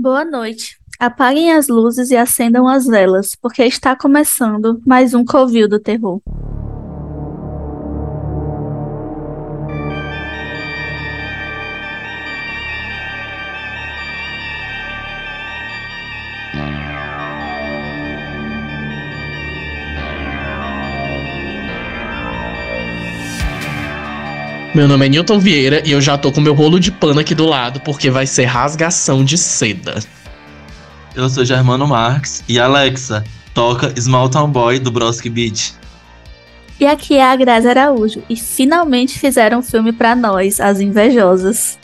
Boa noite. Apaguem as luzes e acendam as velas, porque está começando mais um Covil do Terror. Meu nome é Newton Vieira e eu já tô com meu rolo de pano aqui do lado porque vai ser rasgação de seda. Eu sou Germano Marques e Alexa, toca Small Town Boy do Broski Beach. E aqui é a Grazi Araújo e finalmente fizeram um filme pra nós, as invejosas.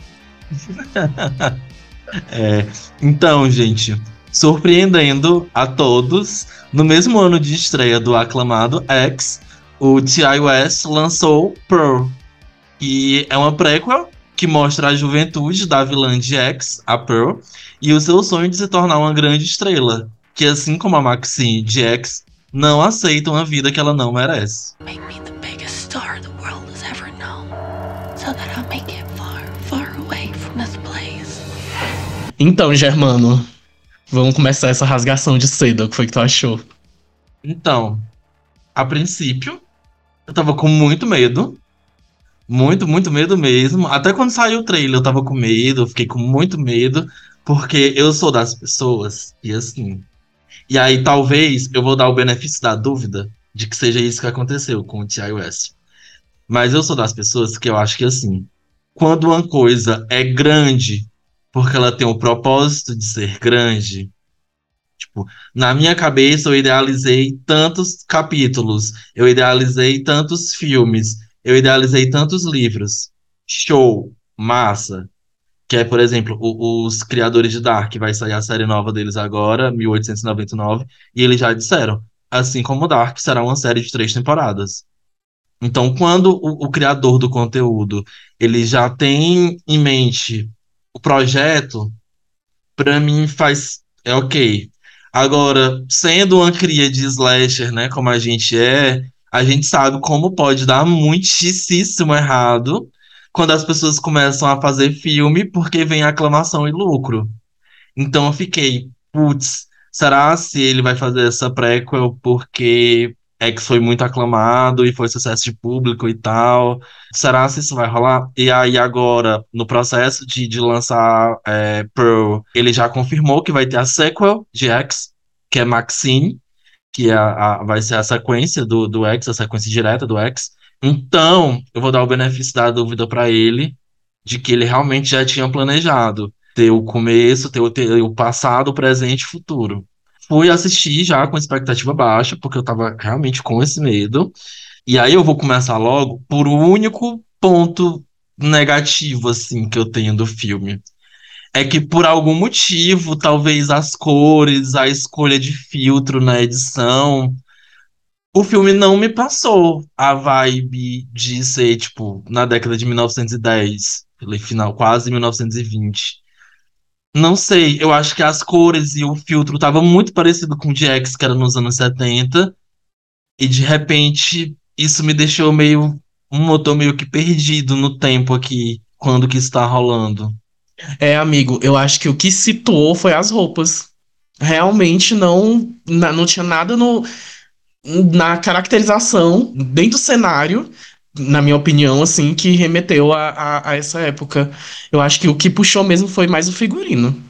é, então, gente, surpreendendo a todos, no mesmo ano de estreia do aclamado X, o T.I. West lançou Pearl, e é uma prequel que mostra a juventude da vilã de X, a Pearl, e o seu sonho de se tornar uma grande estrela, que assim como a Maxine de X, não aceita uma vida que ela não merece. Make me the biggest star the world has ever known, so that I'll make it far, far away from this place. Então, Germano, vamos começar essa rasgação de seda. O que foi que tu achou? Então, a princípio, eu tava com muito medo, muito, muito medo mesmo. Até quando saiu o trailer, eu tava com medo, eu fiquei com muito medo, porque eu sou das pessoas, e assim. E aí, talvez, eu vou dar o benefício da dúvida de que seja isso que aconteceu com o T.I. West. Mas eu sou das pessoas que eu acho que, assim, quando uma coisa é grande, porque ela tem o propósito de ser grande, Tipo, na minha cabeça eu idealizei tantos capítulos, eu idealizei tantos filmes, eu idealizei tantos livros. Show, massa. Que é, por exemplo, o, os criadores de Dark, vai sair a série nova deles agora, 1899, e eles já disseram, assim como Dark, será uma série de três temporadas. Então, quando o, o criador do conteúdo ele já tem em mente o projeto, para mim faz é ok. Agora, sendo uma cria de slasher, né, como a gente é, a gente sabe como pode dar muitíssimo errado quando as pessoas começam a fazer filme porque vem aclamação e lucro. Então eu fiquei, putz, será se ele vai fazer essa prequel porque é que foi muito aclamado e foi sucesso de público e tal. Será se isso vai rolar? E aí, agora, no processo de, de lançar é, Pearl, ele já confirmou que vai ter a sequel de X, que é Maxine que é a, a, vai ser a sequência do, do X, a sequência direta do X. Então, eu vou dar o benefício da dúvida para ele de que ele realmente já tinha planejado ter o começo, ter o, ter o passado, o presente e futuro. Fui assistir já com expectativa baixa, porque eu tava realmente com esse medo. E aí eu vou começar logo por o único ponto negativo, assim, que eu tenho do filme é que por algum motivo, talvez as cores, a escolha de filtro na edição, o filme não me passou a vibe de ser, tipo, na década de 1910, final, quase 1920. Não sei, eu acho que as cores e o filtro estavam muito parecido com o Jax, que era nos anos 70, e de repente isso me deixou meio. um motor meio que perdido no tempo aqui, quando que está rolando. É, amigo, eu acho que o que situou foi as roupas. Realmente não, não tinha nada no, na caracterização, dentro do cenário, na minha opinião, assim, que remeteu a, a, a, essa época. Eu acho que o que puxou mesmo foi mais o figurino.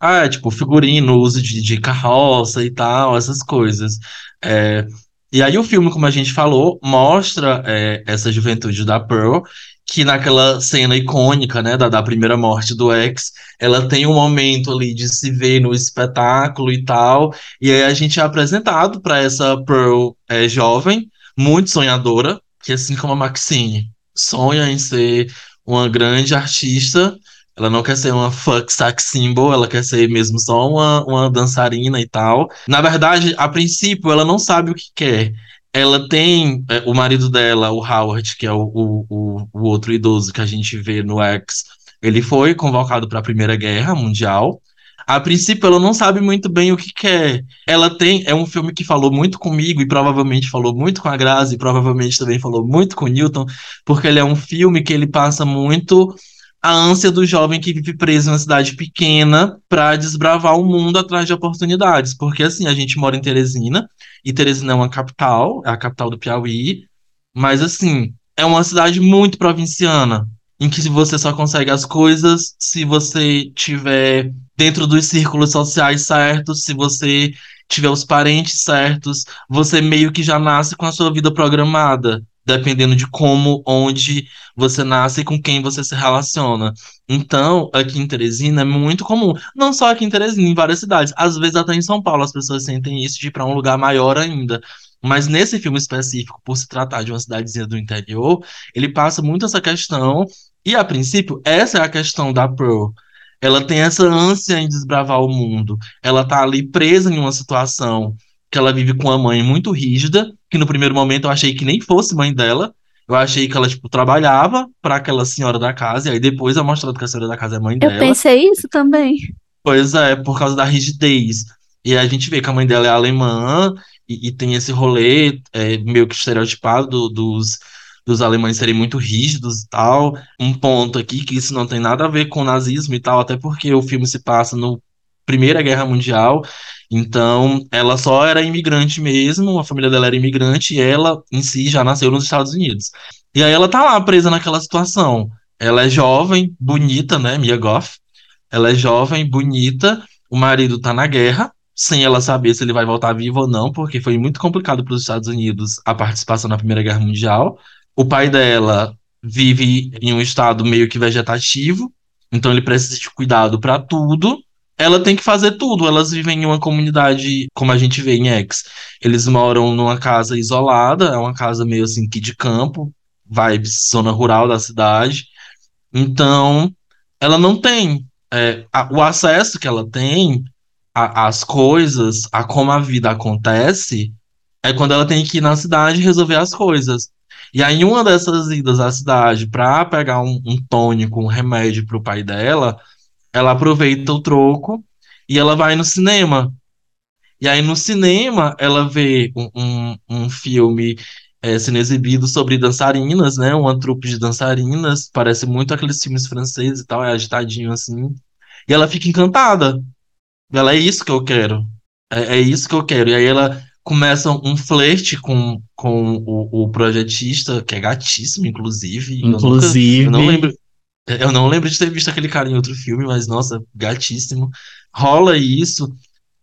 Ah, é, tipo, figurino, uso de, de carroça e tal, essas coisas. É, e aí o filme, como a gente falou, mostra é, essa juventude da Pearl que naquela cena icônica, né, da, da primeira morte do X, ela tem um momento ali de se ver no espetáculo e tal, e aí a gente é apresentado para essa Pearl é, jovem, muito sonhadora, que assim como a Maxine, sonha em ser uma grande artista, ela não quer ser uma fuck sex symbol, ela quer ser mesmo só uma, uma dançarina e tal. Na verdade, a princípio, ela não sabe o que quer ela tem é, o marido dela, o Howard, que é o, o, o, outro idoso que a gente vê no X. Ele foi convocado para a Primeira Guerra Mundial. A princípio, ela não sabe muito bem o que quer. Ela tem. É um filme que falou muito comigo e provavelmente falou muito com a Grazi, e provavelmente também falou muito com o Newton, porque ele é um filme que ele passa muito a ânsia do jovem que vive preso em uma cidade pequena para desbravar o mundo atrás de oportunidades. Porque assim, a gente mora em Teresina, e Teresina é uma capital, é a capital do Piauí, mas assim, é uma cidade muito provinciana, em que você só consegue as coisas se você tiver dentro dos círculos sociais certos, se você tiver os parentes certos, você meio que já nasce com a sua vida programada, dependendo de como, onde você nasce e com quem você se relaciona. Então, aqui em Teresina é muito comum, não só aqui em Teresina, em várias cidades, às vezes até em São Paulo as pessoas sentem isso de ir para um lugar maior ainda. Mas nesse filme específico, por se tratar de uma cidadezinha do interior, ele passa muito essa questão. E a princípio, essa é a questão da Pearl. Ela tem essa ânsia em desbravar o mundo. Ela tá ali presa em uma situação que ela vive com uma mãe muito rígida, que no primeiro momento eu achei que nem fosse mãe dela. Eu achei que ela, tipo, trabalhava para aquela senhora da casa, e aí depois é mostrado que a senhora da casa é mãe Eu dela. pensei isso também. Pois é, por causa da rigidez. E a gente vê que a mãe dela é alemã e, e tem esse rolê é, meio que estereotipado do- dos, dos alemães serem muito rígidos e tal. Um ponto aqui que isso não tem nada a ver com o nazismo e tal, até porque o filme se passa no Primeira Guerra Mundial. Então, ela só era imigrante mesmo, a família dela era imigrante e ela em si já nasceu nos Estados Unidos. E aí ela tá lá presa naquela situação. Ela é jovem, bonita, né, Mia Goth. Ela é jovem, bonita, o marido tá na guerra, sem ela saber se ele vai voltar vivo ou não, porque foi muito complicado para os Estados Unidos a participação na Primeira Guerra Mundial. O pai dela vive em um estado meio que vegetativo, então ele precisa de cuidado para tudo. Ela tem que fazer tudo. Elas vivem em uma comunidade, como a gente vê em X. Eles moram numa casa isolada, é uma casa meio assim que de campo, vibes zona rural da cidade. Então, ela não tem é, a- o acesso que ela tem às coisas, a como a vida acontece, é quando ela tem que ir na cidade resolver as coisas. E aí, uma dessas idas à cidade para pegar um, um tônico, um remédio para o pai dela, ela aproveita o troco e ela vai no cinema. E aí, no cinema, ela vê um, um, um filme é, sendo exibido sobre dançarinas, né? Uma trupe de dançarinas. Parece muito aqueles filmes franceses e tal, é agitadinho assim. E ela fica encantada. Ela é isso que eu quero. É, é isso que eu quero. E aí ela começa um flerte com, com o, o projetista, que é gatíssimo, inclusive. Eu nunca- Inclusive. eu não lembro. Eu não lembro de ter visto aquele cara em outro filme, mas nossa, gatíssimo. Rola isso.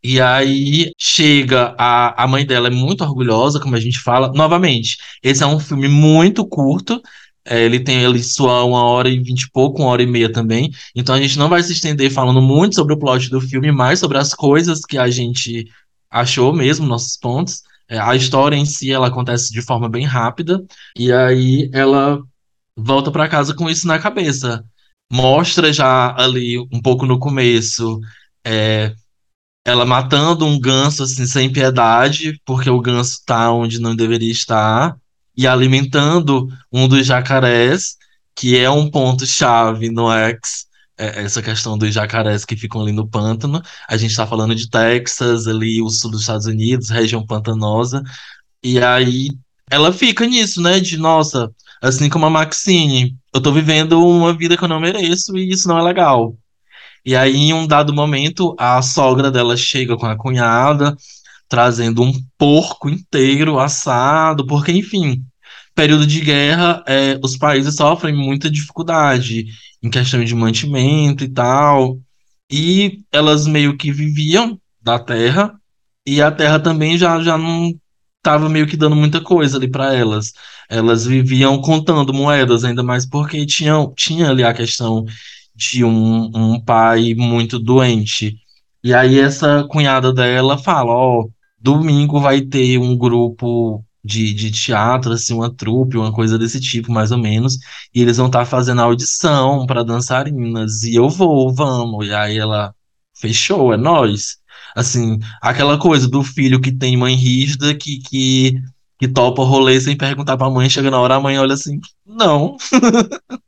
E aí chega a, a mãe dela é muito orgulhosa, como a gente fala. Novamente, esse é um filme muito curto. é, ele tem ele sua uma hora e vinte e pouco, uma hora e meia também. Então a gente não vai se estender falando muito sobre o plot do filme, mais sobre as coisas que a gente achou mesmo, nossos pontos. É, a história em si ela acontece de forma bem rápida. E aí ela volta pra casa com isso na cabeça. Mostra já ali um pouco no começo. é, ela matando um ganso assim sem piedade, porque o ganso tá onde não deveria estar, e alimentando um dos jacarés, que é um ponto chave no X, é, essa questão dos jacarés que ficam ali no pântano. A gente tá falando de Texas, ali o sul dos Estados Unidos, região pantanosa, e aí ela fica nisso, né, de nossa, assim como a Maxine, eu tô vivendo uma vida que eu não mereço e isso não é legal. E aí, em um dado momento, a sogra dela chega com a cunhada, trazendo um porco inteiro assado, porque, enfim, período de guerra, é, os países sofrem muita dificuldade em questão de mantimento e tal. E elas meio que viviam da terra, e a terra também já, já não estava meio que dando muita coisa ali para elas. Elas viviam contando moedas, ainda mais porque tinham, tinha ali a questão de um, um pai muito doente. E aí essa cunhada dela fala, ó, domingo vai ter um grupo de, de teatro, assim, uma trupe, uma coisa desse tipo, mais ou menos, e eles vão estar fazendo audição para dançarinas, e eu vou, vamos. E aí ela fechou, é nós. Assim, aquela coisa do filho que tem mãe rígida, que, que, que topa o rolê sem perguntar pra mãe, chega na hora, a mãe olha assim, não.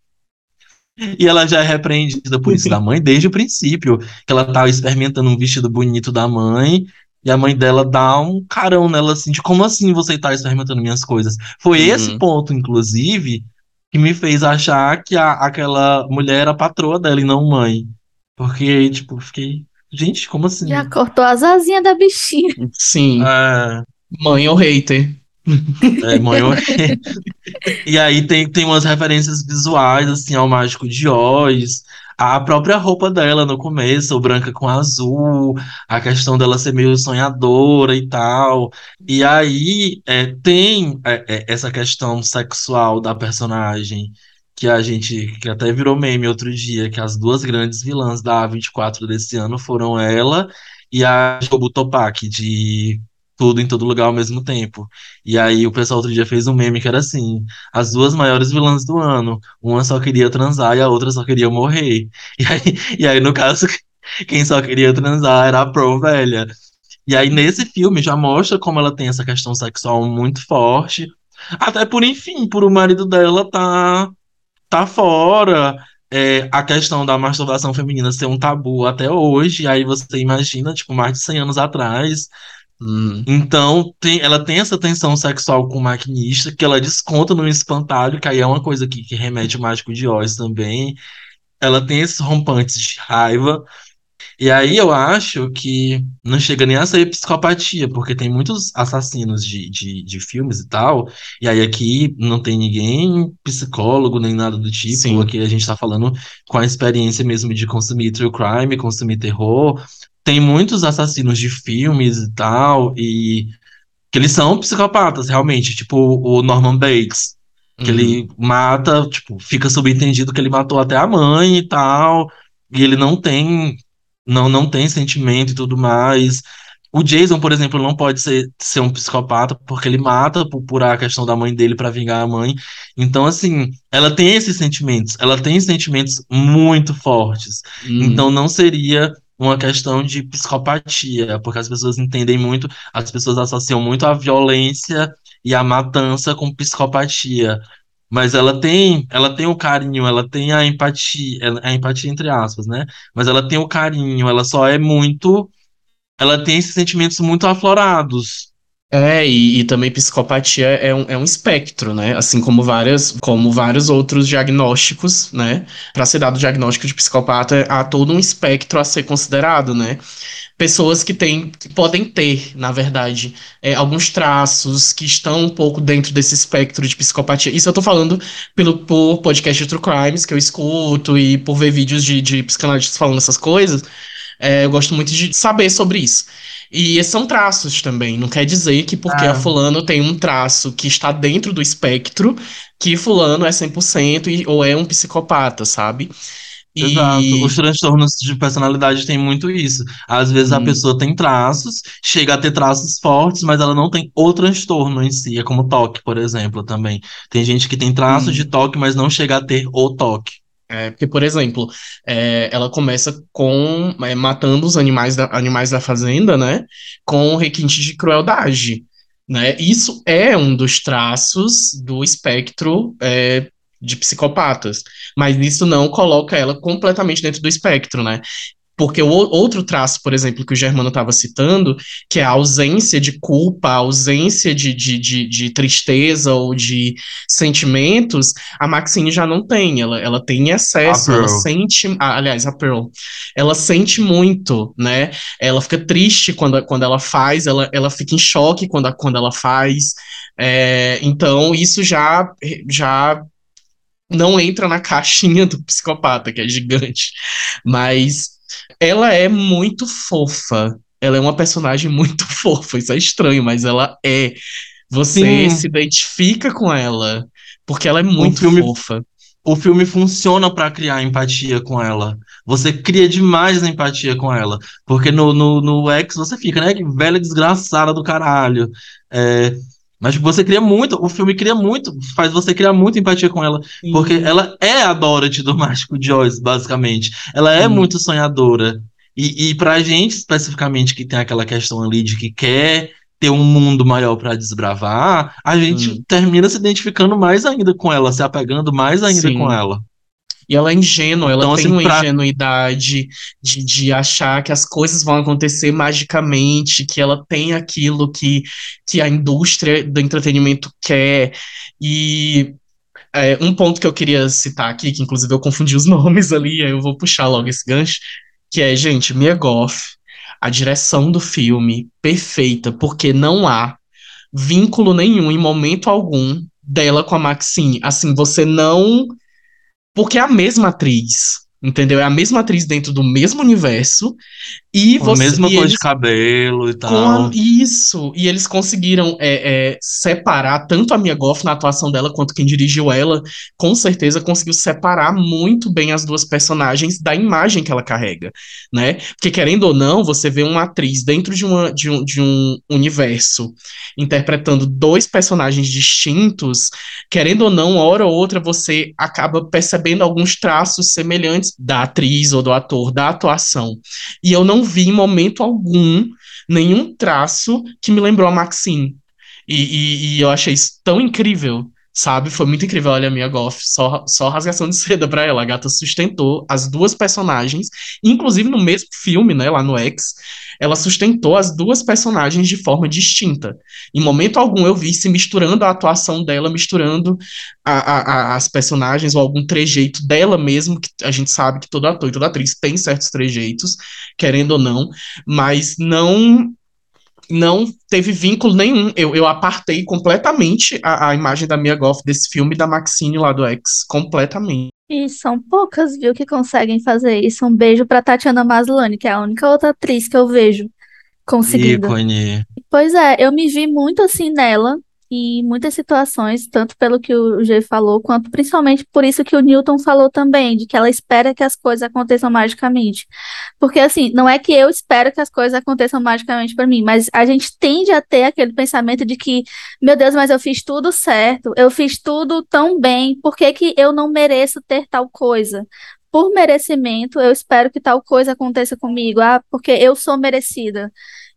E ela já é repreendida por isso da mãe desde o princípio, que ela tava experimentando um vestido bonito da mãe, e a mãe dela dá um carão nela assim, de como assim você tá experimentando minhas coisas? Foi Uhum. esse ponto, inclusive, que me fez achar que a, aquela mulher era patroa dela e não mãe. Porque, tipo, fiquei. Gente, como assim? Já cortou as asinhas da bichinha. Sim. É, Mãe ou hater. É. E aí tem, tem umas referências visuais, assim, ao Mágico de Oz. A própria roupa dela no começo, branca com azul, a questão dela ser meio sonhadora e tal. E aí é, tem é, é, essa questão sexual da personagem, que a gente, que até virou meme outro dia, que as duas grandes vilãs da A24 desse ano foram ela e a Jobu Topak, de Tudo em Todo Lugar ao mesmo tempo. E aí o pessoal outro dia fez um meme que era assim: as duas maiores vilãs do ano, uma só queria transar e a outra só queria morrer. E aí, e aí no caso, quem só queria transar era a Pro velha. E aí nesse filme já mostra como ela tem essa questão sexual muito forte. Até por, enfim, por o marido dela tá, tá fora. É, a questão da masturbação feminina ser um tabu até hoje. Aí você imagina, tipo, mais de 100 anos atrás. Hum, Então, tem- ela tem essa tensão sexual com o maquinista, que ela desconta no espantalho, que aí é uma coisa que, que remete ao Mágico de Oz também. Ela tem esses rompantes de raiva. E aí eu acho que não chega nem a ser psicopatia, porque tem muitos assassinos de, de, de filmes e tal. E aí aqui não tem ninguém psicólogo nem nada do tipo. Sim. Aqui a gente tá falando com a experiência mesmo de consumir true crime, consumir terror. Tem muitos assassinos de filmes e tal, e que eles são psicopatas, realmente, tipo o Norman Bates, que hum, ele mata, tipo, fica subentendido que ele matou até a mãe e tal, e ele não tem, não, não tem sentimento e tudo mais. O Jason, por exemplo, não pode ser, ser um psicopata porque ele mata por, por a questão da mãe dele pra vingar a mãe. Então, assim, ela tem esses sentimentos, ela tem sentimentos muito fortes. Então não seria uma questão de psicopatia, porque as pessoas entendem muito, as pessoas associam muito a violência e a matança com psicopatia. Mas ela tem, ela tem o carinho, ela tem a empatia, a empatia entre aspas, né? Mas ela tem o carinho, ela só é muito, ela tem esses sentimentos muito aflorados. É, e, e também psicopatia é um, é um espectro, né? Assim como várias, como vários outros diagnósticos, né? Para ser dado o diagnóstico de psicopata, há todo um espectro a ser considerado, né? Pessoas que têm, que podem ter, na verdade, é, alguns traços que estão um pouco dentro desse espectro de psicopatia. Isso eu tô falando pelo, por podcast de True Crimes que eu escuto e por ver vídeos de, de psicanalistas falando essas coisas. É, eu gosto muito de saber sobre isso. E são traços também. Não quer dizer que porque a Ah. fulano tem um traço que está dentro do espectro, que fulano é 100% e, ou é um psicopata, sabe? E Exato. Os transtornos de personalidade têm muito isso. Às vezes a Hum. pessoa tem traços, chega a ter traços fortes, mas ela não tem o transtorno em si. É como toque, por exemplo, também. Tem gente que tem traço Hum. de toque, mas não chega a ter o toque. É, porque, por exemplo, é, ela começa com é, matando os animais da, animais da fazenda, né? Com requinte de crueldade, né? Isso é um dos traços do espectro é, de psicopatas, mas isso não coloca ela completamente dentro do espectro, né? Porque o outro traço, por exemplo, que o Germano estava citando, que é a ausência de culpa, a ausência de, de, de, de tristeza ou de sentimentos, a Maxine já não tem. Ela, ela tem em excesso, ela sente. ah, aliás, a Pearl. Ela sente muito, né? Ela fica triste quando, quando ela faz, ela, ela fica em choque quando, quando ela faz. É, então, isso já, já não entra na caixinha do psicopata, que é gigante. Mas ela é muito fofa. Ela é uma personagem muito fofa. Isso é estranho, mas ela é. Você Sim. se identifica com ela, porque ela é muito filme- fofa. O filme funciona pra criar empatia com ela. Você cria demais a empatia com ela. Porque no, no, no X você fica, né? Que velha desgraçada do caralho. É, mas você cria muito, o filme cria muito, faz você criar muita empatia com ela. Porque ela é a Dorothy do Mágico Oz, basicamente. Ela é Sim. muito sonhadora. E, e pra gente, especificamente, que tem aquela questão ali de que quer ter um mundo maior pra desbravar, a gente Hum. termina se identificando mais ainda com ela, se apegando mais ainda Sim. com ela. E ela é ingênua, ela Então, tem assim, uma pra- ingenuidade de, de achar que as coisas vão acontecer magicamente, que ela tem aquilo que, que a indústria do entretenimento quer. E É, um ponto que eu queria citar aqui, que inclusive eu confundi os nomes ali, aí eu vou puxar logo esse gancho, que é, gente, Mia Goff, a direção do filme, perfeita, porque não há vínculo nenhum, em momento algum, dela com a Maxine. Assim, você não. Porque é a mesma atriz. Entendeu? É a mesma atriz dentro do mesmo universo. E Com a você. mesma e cor de cabelo e tal. a- isso, e eles conseguiram é, é, separar tanto a Mia Goff na atuação dela quanto quem dirigiu ela, com certeza conseguiu separar muito bem as duas personagens da imagem que ela carrega, né? Porque querendo ou não, você vê uma atriz dentro de, uma, de, um, de um universo interpretando dois personagens distintos, querendo ou não, hora ou outra você acaba percebendo alguns traços semelhantes da atriz ou do ator, da atuação. E eu não vi em momento algum nenhum traço que me lembrou a Maxine. E, e- e eu achei isso tão incrível, sabe? Foi muito incrível. Olha, a Mia Goff, só, só rasgação de seda pra ela. A gata sustentou as duas personagens, inclusive no mesmo filme, né, lá no X, ela sustentou as duas personagens de forma distinta. Em momento algum eu vi se misturando a atuação dela, misturando a- a- a- as personagens ou algum trejeito dela mesmo, que a gente sabe que todo ator e toda atriz tem certos trejeitos, querendo ou não, mas não não teve vínculo nenhum. Eu, eu apartei completamente a, a imagem da Mia Goff desse filme da Maxine lá do X, completamente. E são poucas, viu, que conseguem fazer isso. Um beijo pra Tatiana Maslany, que é a única outra atriz que eu vejo conseguindo. Ícone. Pois é, eu me vi muito assim nela, em muitas situações, tanto pelo que o G falou, quanto principalmente por isso que o Newton falou também, de que ela espera que as coisas aconteçam magicamente. Porque assim, não é que eu espero que as coisas aconteçam magicamente para mim, mas a gente tende a ter aquele pensamento de que, meu Deus, mas eu fiz tudo certo, eu fiz tudo tão bem, por que que eu não mereço ter tal coisa? Por merecimento, eu espero que tal coisa aconteça comigo, ah, porque eu sou merecida.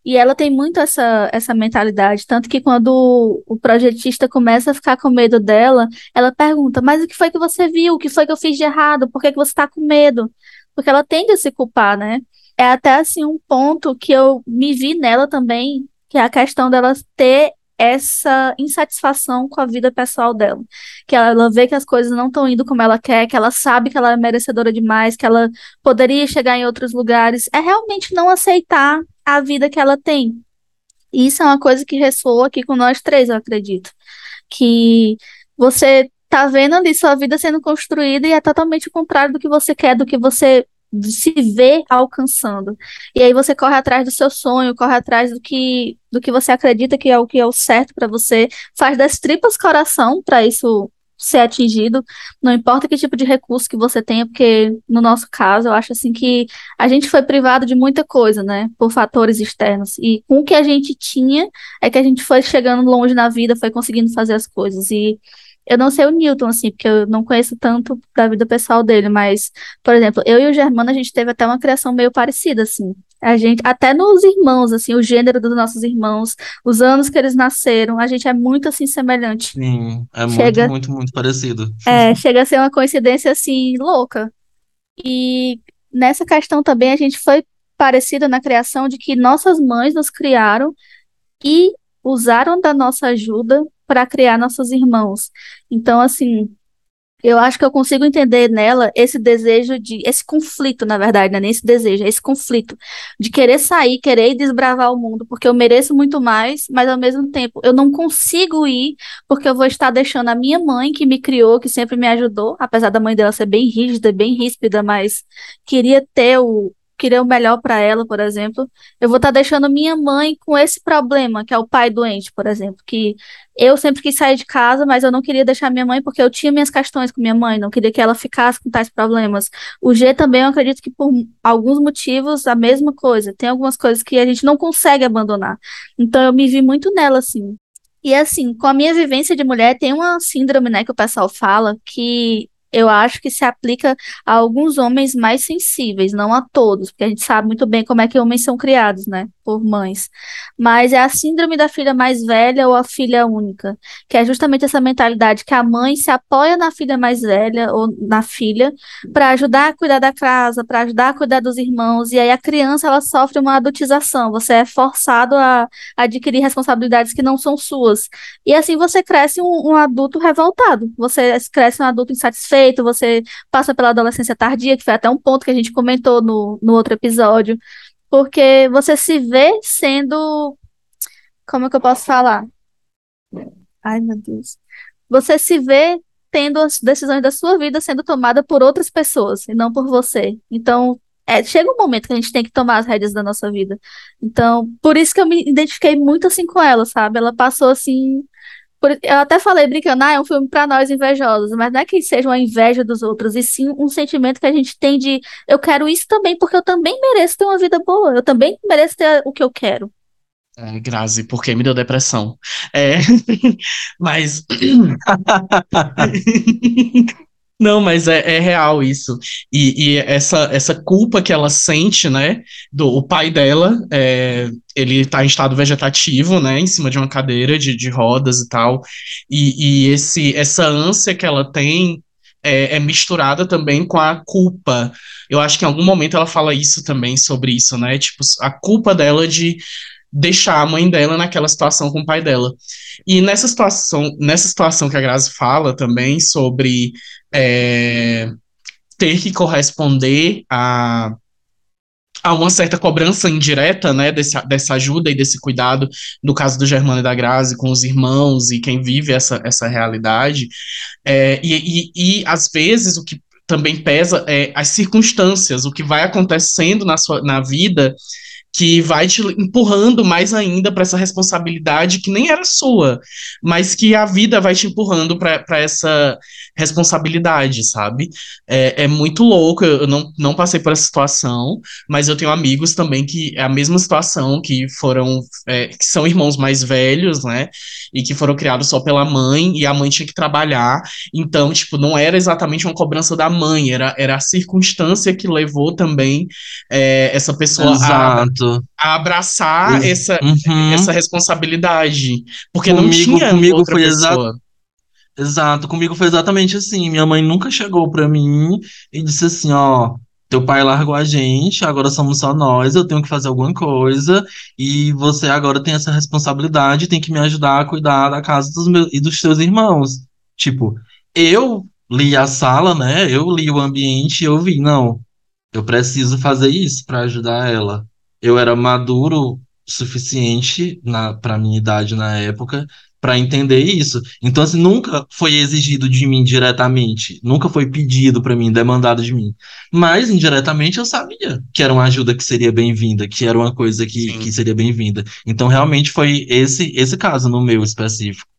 E ela tem muito essa, essa mentalidade, tanto que quando o, projetista começa a ficar com medo dela, ela pergunta: Mas o que foi que você viu? O que foi que eu fiz de errado? Por que que você está com medo? Porque ela tende a se culpar, né? É até assim um ponto que eu me vi nela também, que é a questão dela ter essa insatisfação com a vida pessoal dela. Que ela, ela vê que as coisas não estão indo como ela quer, que ela sabe que ela é merecedora demais, que ela poderia chegar em outros lugares. É realmente não aceitar a vida que ela tem. Isso é uma coisa que ressoa aqui com nós três, eu acredito. Que você tá vendo ali sua vida sendo construída e é totalmente o contrário do que você quer, do que você se vê alcançando. E aí você corre atrás do seu sonho, corre atrás do que do que você acredita que é o que é o certo para você, faz das tripas coração para isso ser atingido, não importa que tipo de recurso que você tenha, porque no nosso caso, eu acho assim que a gente foi privado de muita coisa, né, por fatores externos, e com o que a gente tinha, é que a gente foi chegando longe na vida, foi conseguindo fazer as coisas, e eu não sei o Newton, assim, porque eu não conheço tanto da vida pessoal dele, mas, por exemplo, eu e o Germano, a gente teve até uma criação meio parecida, assim, a gente, até nos irmãos, assim, o gênero dos nossos irmãos, os anos que eles nasceram, a gente é muito, assim, semelhante. Sim, é Chega. muito, muito, muito parecido. É, chega a ser uma coincidência assim louca. E nessa questão também a gente foi parecida na criação de que nossas mães nos criaram e usaram da nossa ajuda para criar nossos irmãos. Então, assim, eu acho que eu consigo entender nela esse desejo de, esse conflito, na verdade, não é nem esse desejo, é esse conflito de querer sair, querer desbravar o mundo, porque eu mereço muito mais, mas ao mesmo tempo eu não consigo ir porque eu vou estar deixando a minha mãe, que me criou, que sempre me ajudou, apesar da mãe dela ser bem rígida, bem ríspida, mas queria ter o, queria o melhor para ela, por exemplo. Eu vou estar deixando minha mãe com esse problema, que é o pai doente, por exemplo, que eu sempre quis sair de casa, mas eu não queria deixar minha mãe porque eu tinha minhas questões com minha mãe, não queria que ela ficasse com tais problemas. O G também, eu acredito que por alguns motivos, a mesma coisa. Tem algumas coisas que a gente não consegue abandonar. Então eu me vi muito nela, assim. E assim, com a minha vivência de mulher, tem uma síndrome, né, que o pessoal fala, que eu acho que se aplica a alguns homens mais sensíveis, não a todos, porque a gente sabe muito bem como é que homens são criados, né? Por mães, mas é a síndrome da filha mais velha ou a filha única, que é justamente essa mentalidade que a mãe se apoia na filha mais velha ou na filha para ajudar a cuidar da casa, para ajudar a cuidar dos irmãos, e aí a criança ela sofre uma adultização, você é forçado a adquirir responsabilidades que não são suas. E assim você cresce um, um adulto revoltado, você cresce um adulto insatisfeito, você passa pela adolescência tardia, que foi até um ponto que a gente comentou no, no outro episódio porque você se vê sendo. Como é que eu posso falar? Ai, meu Deus. Você se vê tendo as decisões da sua vida sendo tomadas por outras pessoas e não por você. Então, é, chega um momento que a gente tem que tomar as rédeas da nossa vida. Então, por isso que eu me identifiquei muito assim com ela, sabe? Ela passou assim eu até falei brincando, ah, é um filme para nós invejosos, mas não é que seja uma inveja dos outros, e sim um sentimento que a gente tem de eu quero isso também, porque eu também mereço ter uma vida boa, eu também mereço ter o que eu quero. É, Grazi, porque me deu depressão. É, mas. Não, mas é, é real isso. E, e, essa, essa culpa que ela sente, né? Do o pai dela, é, ele tá em estado vegetativo, né? Em cima de uma cadeira de, de rodas e tal. E, e esse, essa ânsia que ela tem é, é, misturada também com a culpa. Eu acho que em algum momento ela fala isso também sobre isso, né? Tipo, a culpa dela de deixar a mãe dela naquela situação com o pai dela. E nessa situação, nessa situação que a Grazi fala também sobre é, ter que corresponder a, a uma certa cobrança indireta, né, desse, dessa ajuda e desse cuidado, no caso do Germano e da Grazi, com os irmãos e quem vive essa, essa realidade, é, e, e, e às vezes o que também pesa é as circunstâncias, o que vai acontecendo na sua na vida que vai te empurrando mais ainda para essa responsabilidade que nem era sua, mas que a vida vai te empurrando para essa responsabilidade, sabe? É, é muito louco, eu não, não passei por essa situação, mas eu tenho amigos também que é a mesma situação, que foram, é, que são irmãos mais velhos, né? E que foram criados só pela mãe, e a mãe tinha que trabalhar, então, tipo, não era exatamente uma cobrança da mãe, era, era a circunstância que levou também é, essa pessoa a, a, abraçar uhum. essa, essa responsabilidade, porque comigo, não tinha comigo outra foi pessoa. Exato, comigo foi exatamente assim. Minha mãe nunca chegou para mim e disse assim: ó, teu pai largou a gente, agora somos só nós, eu tenho que fazer alguma coisa e você agora tem essa responsabilidade, tem que me ajudar a cuidar da casa dos meus e dos teus irmãos. Tipo, eu li a sala, né? Eu li o ambiente e eu vi, não, eu preciso fazer isso para ajudar ela. Eu era maduro o suficiente na para minha idade na época para entender isso. Então, assim, nunca foi exigido de mim diretamente, nunca foi pedido para mim, demandado de mim. Mas, indiretamente, eu sabia que era uma ajuda que seria bem-vinda, que era uma coisa que, que seria bem-vinda. Então, realmente, foi esse, esse caso no meu específico.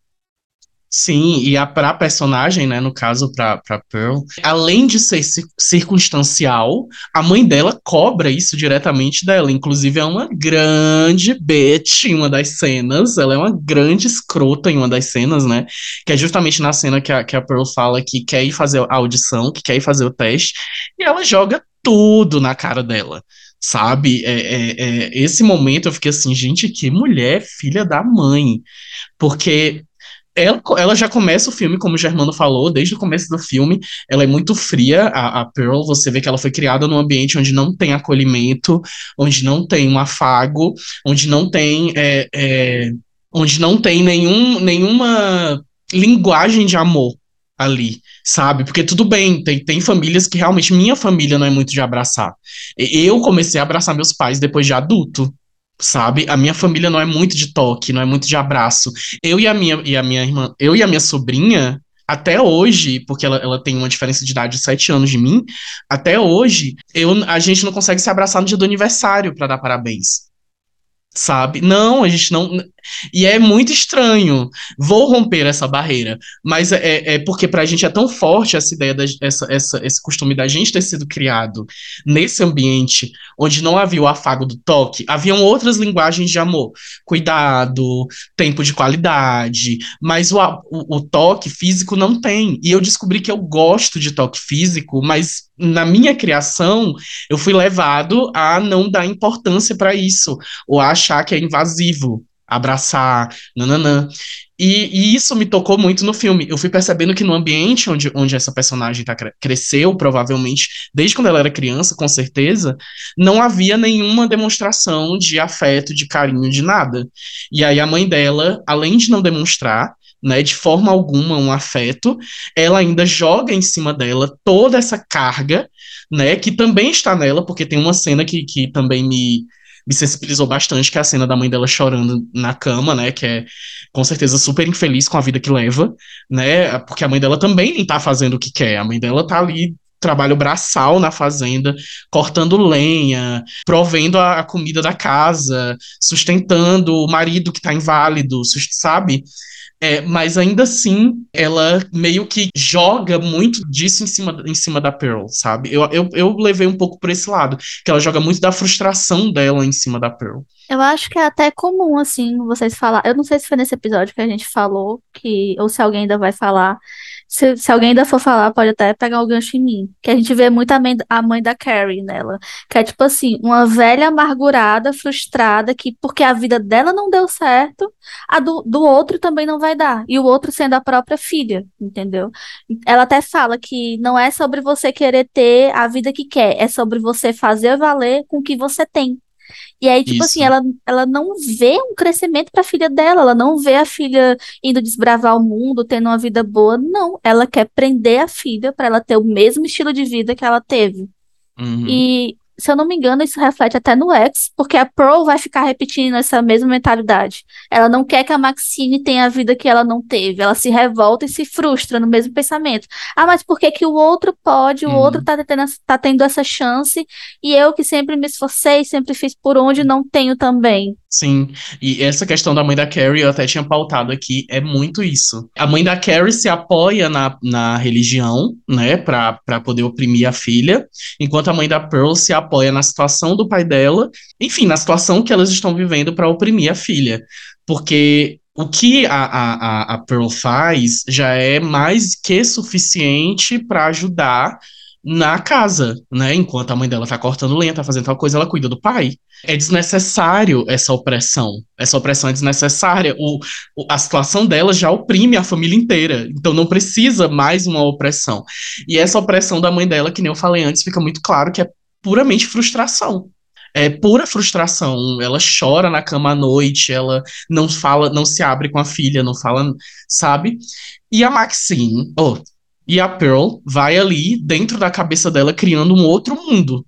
Sim, e a pra personagem, né, no caso pra, pra Pearl, além de ser circunstancial, a mãe dela cobra isso diretamente dela. Inclusive, é uma grande bitch em uma das cenas. Ela é uma grande escrota em uma das cenas, né? Que é justamente na cena que a, que a Pearl fala que quer ir fazer a audição, que quer ir fazer o teste, e ela joga tudo na cara dela sabe? É, é, é, esse momento eu fiquei assim, gente, que mulher filha da mãe. Porque ela, ela já começa o filme, como o Germano falou, desde o começo do filme, ela é muito fria, a, a Pearl, você vê que ela foi criada num ambiente onde não tem acolhimento, onde não tem um afago, onde não tem, é, é, onde não tem nenhum, nenhuma linguagem de amor ali, sabe? Porque tudo bem, tem, tem famílias que realmente minha família não é muito de abraçar. Eu comecei a abraçar meus pais depois de adulto, sabe? A minha família não é muito de toque, não é muito de abraço. Eu e a minha, e a minha irmã, eu e a minha sobrinha, até hoje, porque ela, ela tem uma diferença de idade de sete anos de mim, até hoje, eu, a gente não consegue se abraçar no dia do aniversário para dar parabéns. Sabe? Não, a gente não. E é muito estranho. Vou romper essa barreira. Mas é, é porque pra gente é tão forte essa ideia, da, essa, essa, esse costume da gente ter sido criado nesse ambiente onde não havia o afago do toque, haviam outras linguagens de amor. Cuidado, tempo de qualidade. Mas o, o, o toque físico não tem. E eu descobri que eu gosto de toque físico, mas na minha criação, eu fui levado a não dar importância para isso, ou a achar que é invasivo, abraçar, nananã. E, e, isso me tocou muito no filme. Eu fui percebendo que no ambiente onde, onde essa personagem tá, cresceu, provavelmente, desde quando ela era criança, com certeza, não havia nenhuma demonstração de afeto, de carinho, de nada. E aí a mãe dela, além de não demonstrar, né, de forma alguma um afeto, ela ainda joga em cima dela toda essa carga, né, que também está nela, porque tem uma cena que, que também me, me sensibilizou bastante, que é a cena da mãe dela chorando na cama, né, que é com certeza super infeliz com a vida que leva, né, porque a mãe dela também nem tá fazendo o que quer, a mãe dela tá ali trabalho braçal na fazenda, cortando lenha, provendo a, comida da casa, sustentando o marido que tá inválido, sabe? É, mas ainda assim, ela meio que joga muito disso em cima, em cima da Pearl, sabe? Eu, eu, eu levei um pouco por esse lado, que ela joga muito da frustração dela em cima da Pearl. Eu acho que é até comum, assim, vocês falar. Eu não sei se foi nesse episódio que a gente falou, que, ou se alguém ainda vai falar, se, se alguém ainda for falar, pode até pegar o gancho em mim. Que a gente vê muito a mãe, a mãe da Carrie nela. Que é tipo assim, uma velha amargurada, frustrada, que porque a vida dela não deu certo, a do, do outro também não vai dar. E o outro sendo a própria filha, entendeu? Ela até fala que não é sobre você querer ter a vida que quer, é sobre você fazer valer com o que você tem. E aí, tipo assim, Isso. assim, ela, ela não vê um crescimento para a filha dela, ela não vê a filha indo desbravar o mundo, tendo uma vida boa, não. Ela quer prender a filha para ela ter o mesmo estilo de vida que ela teve. Uhum. E se eu não me engano, isso reflete até no X, porque a Pearl vai ficar repetindo essa mesma mentalidade. Ela não quer que a Maxine tenha a vida que ela não teve. Ela se revolta e se frustra no mesmo pensamento. Ah, mas por que, que o outro pode, o uhum. outro tá tendo, tá tendo essa chance, e eu que sempre me esforcei, sempre fiz por onde, não tenho também? Sim, e essa questão da mãe da Carrie, eu até tinha pautado aqui, é muito isso. A mãe da Carrie se apoia na, na religião, né, pra, pra poder oprimir a filha, enquanto a mãe da Pearl se apoia na situação do pai dela, enfim, na situação que elas estão vivendo para oprimir a filha. Porque o que a, a, a Pearl faz já é mais que suficiente para ajudar na casa, né? Enquanto a mãe dela tá cortando lenha, tá fazendo tal coisa, ela cuida do pai. É desnecessário essa opressão. Essa opressão é desnecessária. O, o, a situação dela já oprime a família inteira. Então não precisa mais uma opressão. E essa opressão da mãe dela, que nem eu falei antes, fica muito claro que é puramente frustração. É pura frustração. Ela chora na cama à noite, ela não fala, não se abre com a filha, não fala, sabe? E a Maxine, oh, e a Pearl vai ali dentro da cabeça dela criando um outro mundo,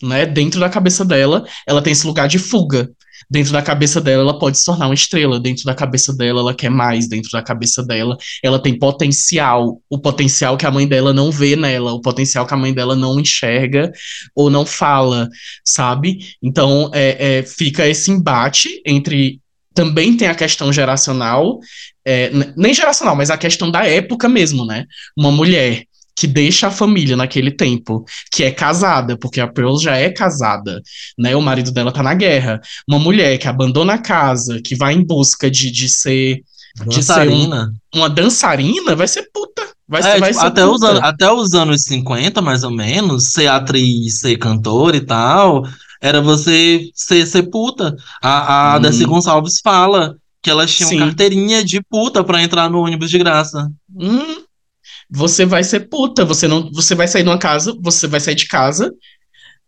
né? Dentro da cabeça dela, ela tem esse lugar de fuga. Dentro da cabeça dela, ela pode se tornar uma estrela. Dentro da cabeça dela, ela quer mais. Dentro da cabeça dela, ela tem potencial. O potencial que a mãe dela não vê nela. O potencial que a mãe dela não enxerga ou não fala, sabe? Então, é, é fica esse embate entre também tem a questão geracional, é, nem geracional, mas a questão da época mesmo, né? Uma mulher que deixa a família naquele tempo, que é casada, porque a Pearl já é casada, né? O marido dela tá na guerra. Uma mulher que abandona a casa, que vai em busca de, de ser. Dançarina. De ser um, uma dançarina, vai ser puta. Vai, é, vai tipo, ser até, puta. Os anos, até os anos 50, mais ou menos, ser atriz, ser cantora e tal, era você ser, ser puta. A, a hum. Desi Gonçalves fala que elas tinham Sim. carteirinha de puta para entrar no ônibus de graça. Hum. Você vai ser puta, você não, você vai sair de uma casa, você vai sair de casa,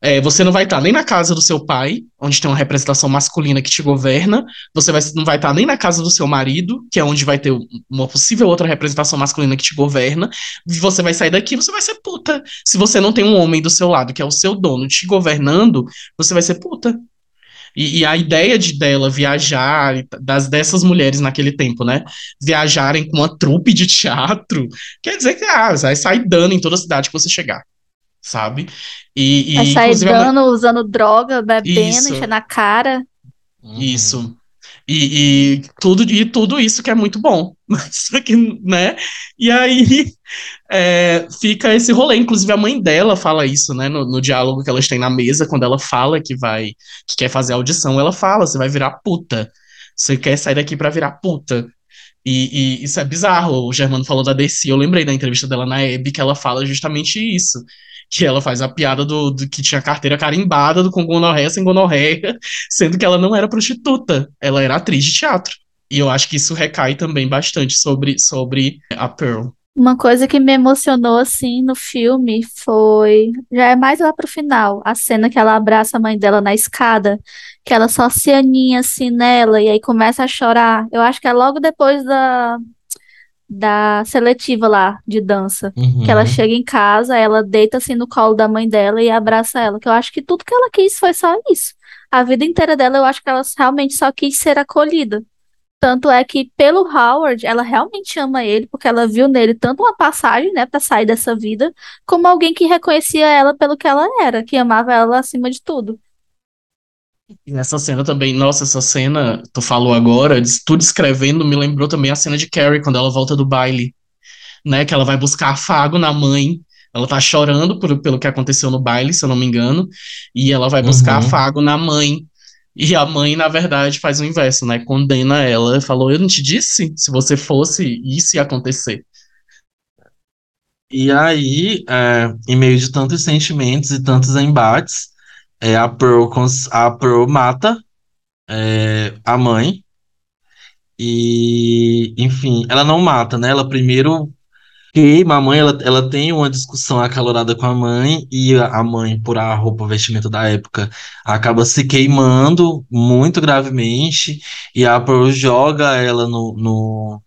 é, você não vai estar nem na casa do seu pai, onde tem uma representação masculina que te governa. Você vai, não vai estar nem na casa do seu marido, que é onde vai ter uma possível outra representação masculina que te governa. Você vai sair daqui, você vai ser puta. Se você não tem um homem do seu lado, que é o seu dono, te governando, você vai ser puta. E, e, a ideia de dela viajar, das dessas mulheres naquele tempo, né? Viajarem com uma trupe de teatro, quer dizer que ah, vai sair dando em toda a cidade que você chegar sabe? E, e Vai sair dando, a... usando droga, bebendo, enchendo a cara. Isso. E, e tudo, e tudo isso que é muito bom. Aqui, né? E aí é, fica esse rolê. Inclusive, a mãe dela fala isso, né? No, no, diálogo que elas têm na mesa, quando ela fala que vai, que quer fazer a audição, ela fala: você vai virar puta. Você quer sair daqui para virar puta. E, e, isso é bizarro. O Germano falou da Desi, eu lembrei da entrevista dela na Hebe que ela fala justamente isso. Que ela faz a piada do, do que tinha carteira carimbada do com gonorreia sem gonorreia, sendo que ela não era prostituta, ela era atriz de teatro. E eu acho que isso recai também bastante sobre, sobre a Pearl. Uma coisa que me emocionou assim no filme foi, já é mais lá pro final, a cena que ela abraça a mãe dela na escada, que ela só se aninha assim nela e aí começa a chorar. Eu acho que é logo depois da da seletiva lá de dança, Uhum. que ela chega em casa, ela deita assim no colo da mãe dela e abraça ela, que eu acho que tudo que ela quis foi só isso. A vida inteira dela, eu acho que ela realmente só quis ser acolhida. Tanto é que, pelo Howard, ela realmente ama ele, porque ela viu nele tanto uma passagem, né, pra sair dessa vida, como alguém que reconhecia ela pelo que ela era, que amava ela acima de tudo. E nessa cena também, nossa, essa cena, tu falou agora, tu descrevendo, me lembrou também a cena de Carrie, quando ela volta do baile, né? Que ela vai buscar afago na mãe. Ela tá chorando por, pelo que aconteceu no baile, se eu não me engano, e ela vai buscar Uhum. afago na mãe. E a mãe, na verdade, faz o inverso, né? Condena ela, falou: Eu não te disse? Se você fosse, isso ia acontecer. E aí, é, em meio de tantos sentimentos e tantos embates, é, a Pearl, cons- a Pearl mata é, a mãe. E, enfim, ela não mata, né? Ela primeiro queima a mãe, ela, ela tem uma discussão acalorada com a mãe, e a mãe, por a roupa, vestimento da época, acaba se queimando muito gravemente, e a Pearl joga ela no, no,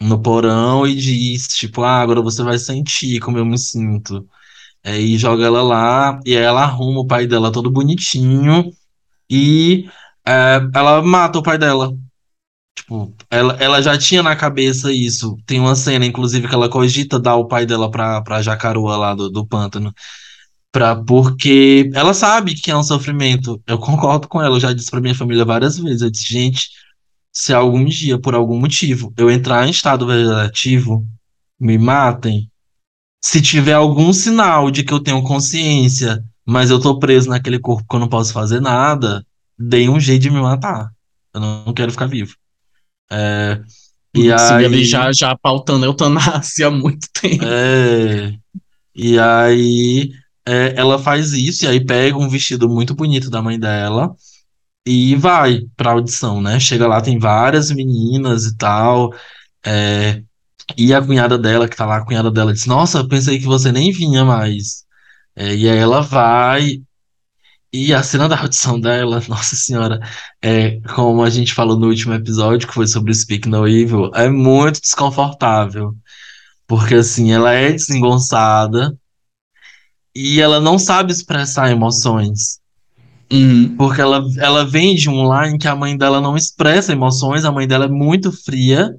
no porão e diz, tipo, ah, agora você vai sentir como eu me sinto. E joga ela lá, e aí ela arruma o pai dela todo bonitinho, e é, ela mata o pai dela. Tipo, ela, ela já tinha na cabeça isso. Tem uma cena, inclusive, que ela cogita dar o pai dela pra, pra Jacaroa lá do, do pântano. Pra, porque ela sabe que é um sofrimento. Eu concordo com ela, eu já disse pra minha família várias vezes. Eu disse, gente, se algum dia, por algum motivo, eu entrar em estado vegetativo, me matem. Se tiver algum sinal de que eu tenho consciência, mas eu tô preso naquele corpo que eu não posso fazer nada, deem um jeito de me matar. Eu não, quero ficar vivo. É, e Sim, ele aí, já, já pautando a eutanásia há muito tempo. é, e aí é, ela faz isso, e aí pega um vestido muito bonito da mãe dela e vai pra audição, né? Chega lá, tem várias meninas e tal. é, e a cunhada dela, que tá lá, a cunhada dela diz: Nossa, eu pensei que você nem vinha mais. É, e aí ela vai. E a cena da audição dela, nossa senhora, é, como a gente falou no último episódio, que foi sobre Speak No Evil, é muito desconfortável. Porque assim, ela é desengonçada e ela não sabe expressar emoções. Uhum. Porque ela, ela vem de um lar em que a mãe dela não expressa emoções, a mãe dela é muito fria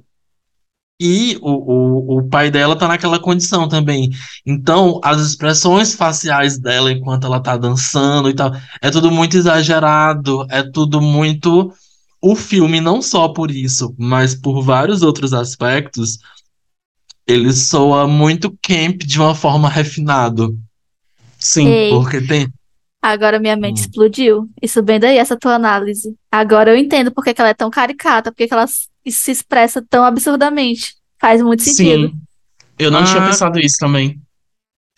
e o, o, o pai dela tá naquela condição também. Então, as expressões faciais dela enquanto ela tá dançando e tal, é tudo muito exagerado, é tudo muito. O filme, não só por isso, mas por vários outros aspectos, ele soa muito camp de uma forma refinado. Sim. Ei, Porque tem. agora minha mente Hum. explodiu. Isso bem daí, essa tua análise. Agora eu entendo porque que ela é tão caricata, porque que ela s- se expressa tão absurdamente. Faz muito sentido. Sim. Eu não tinha Ah, pensado isso também.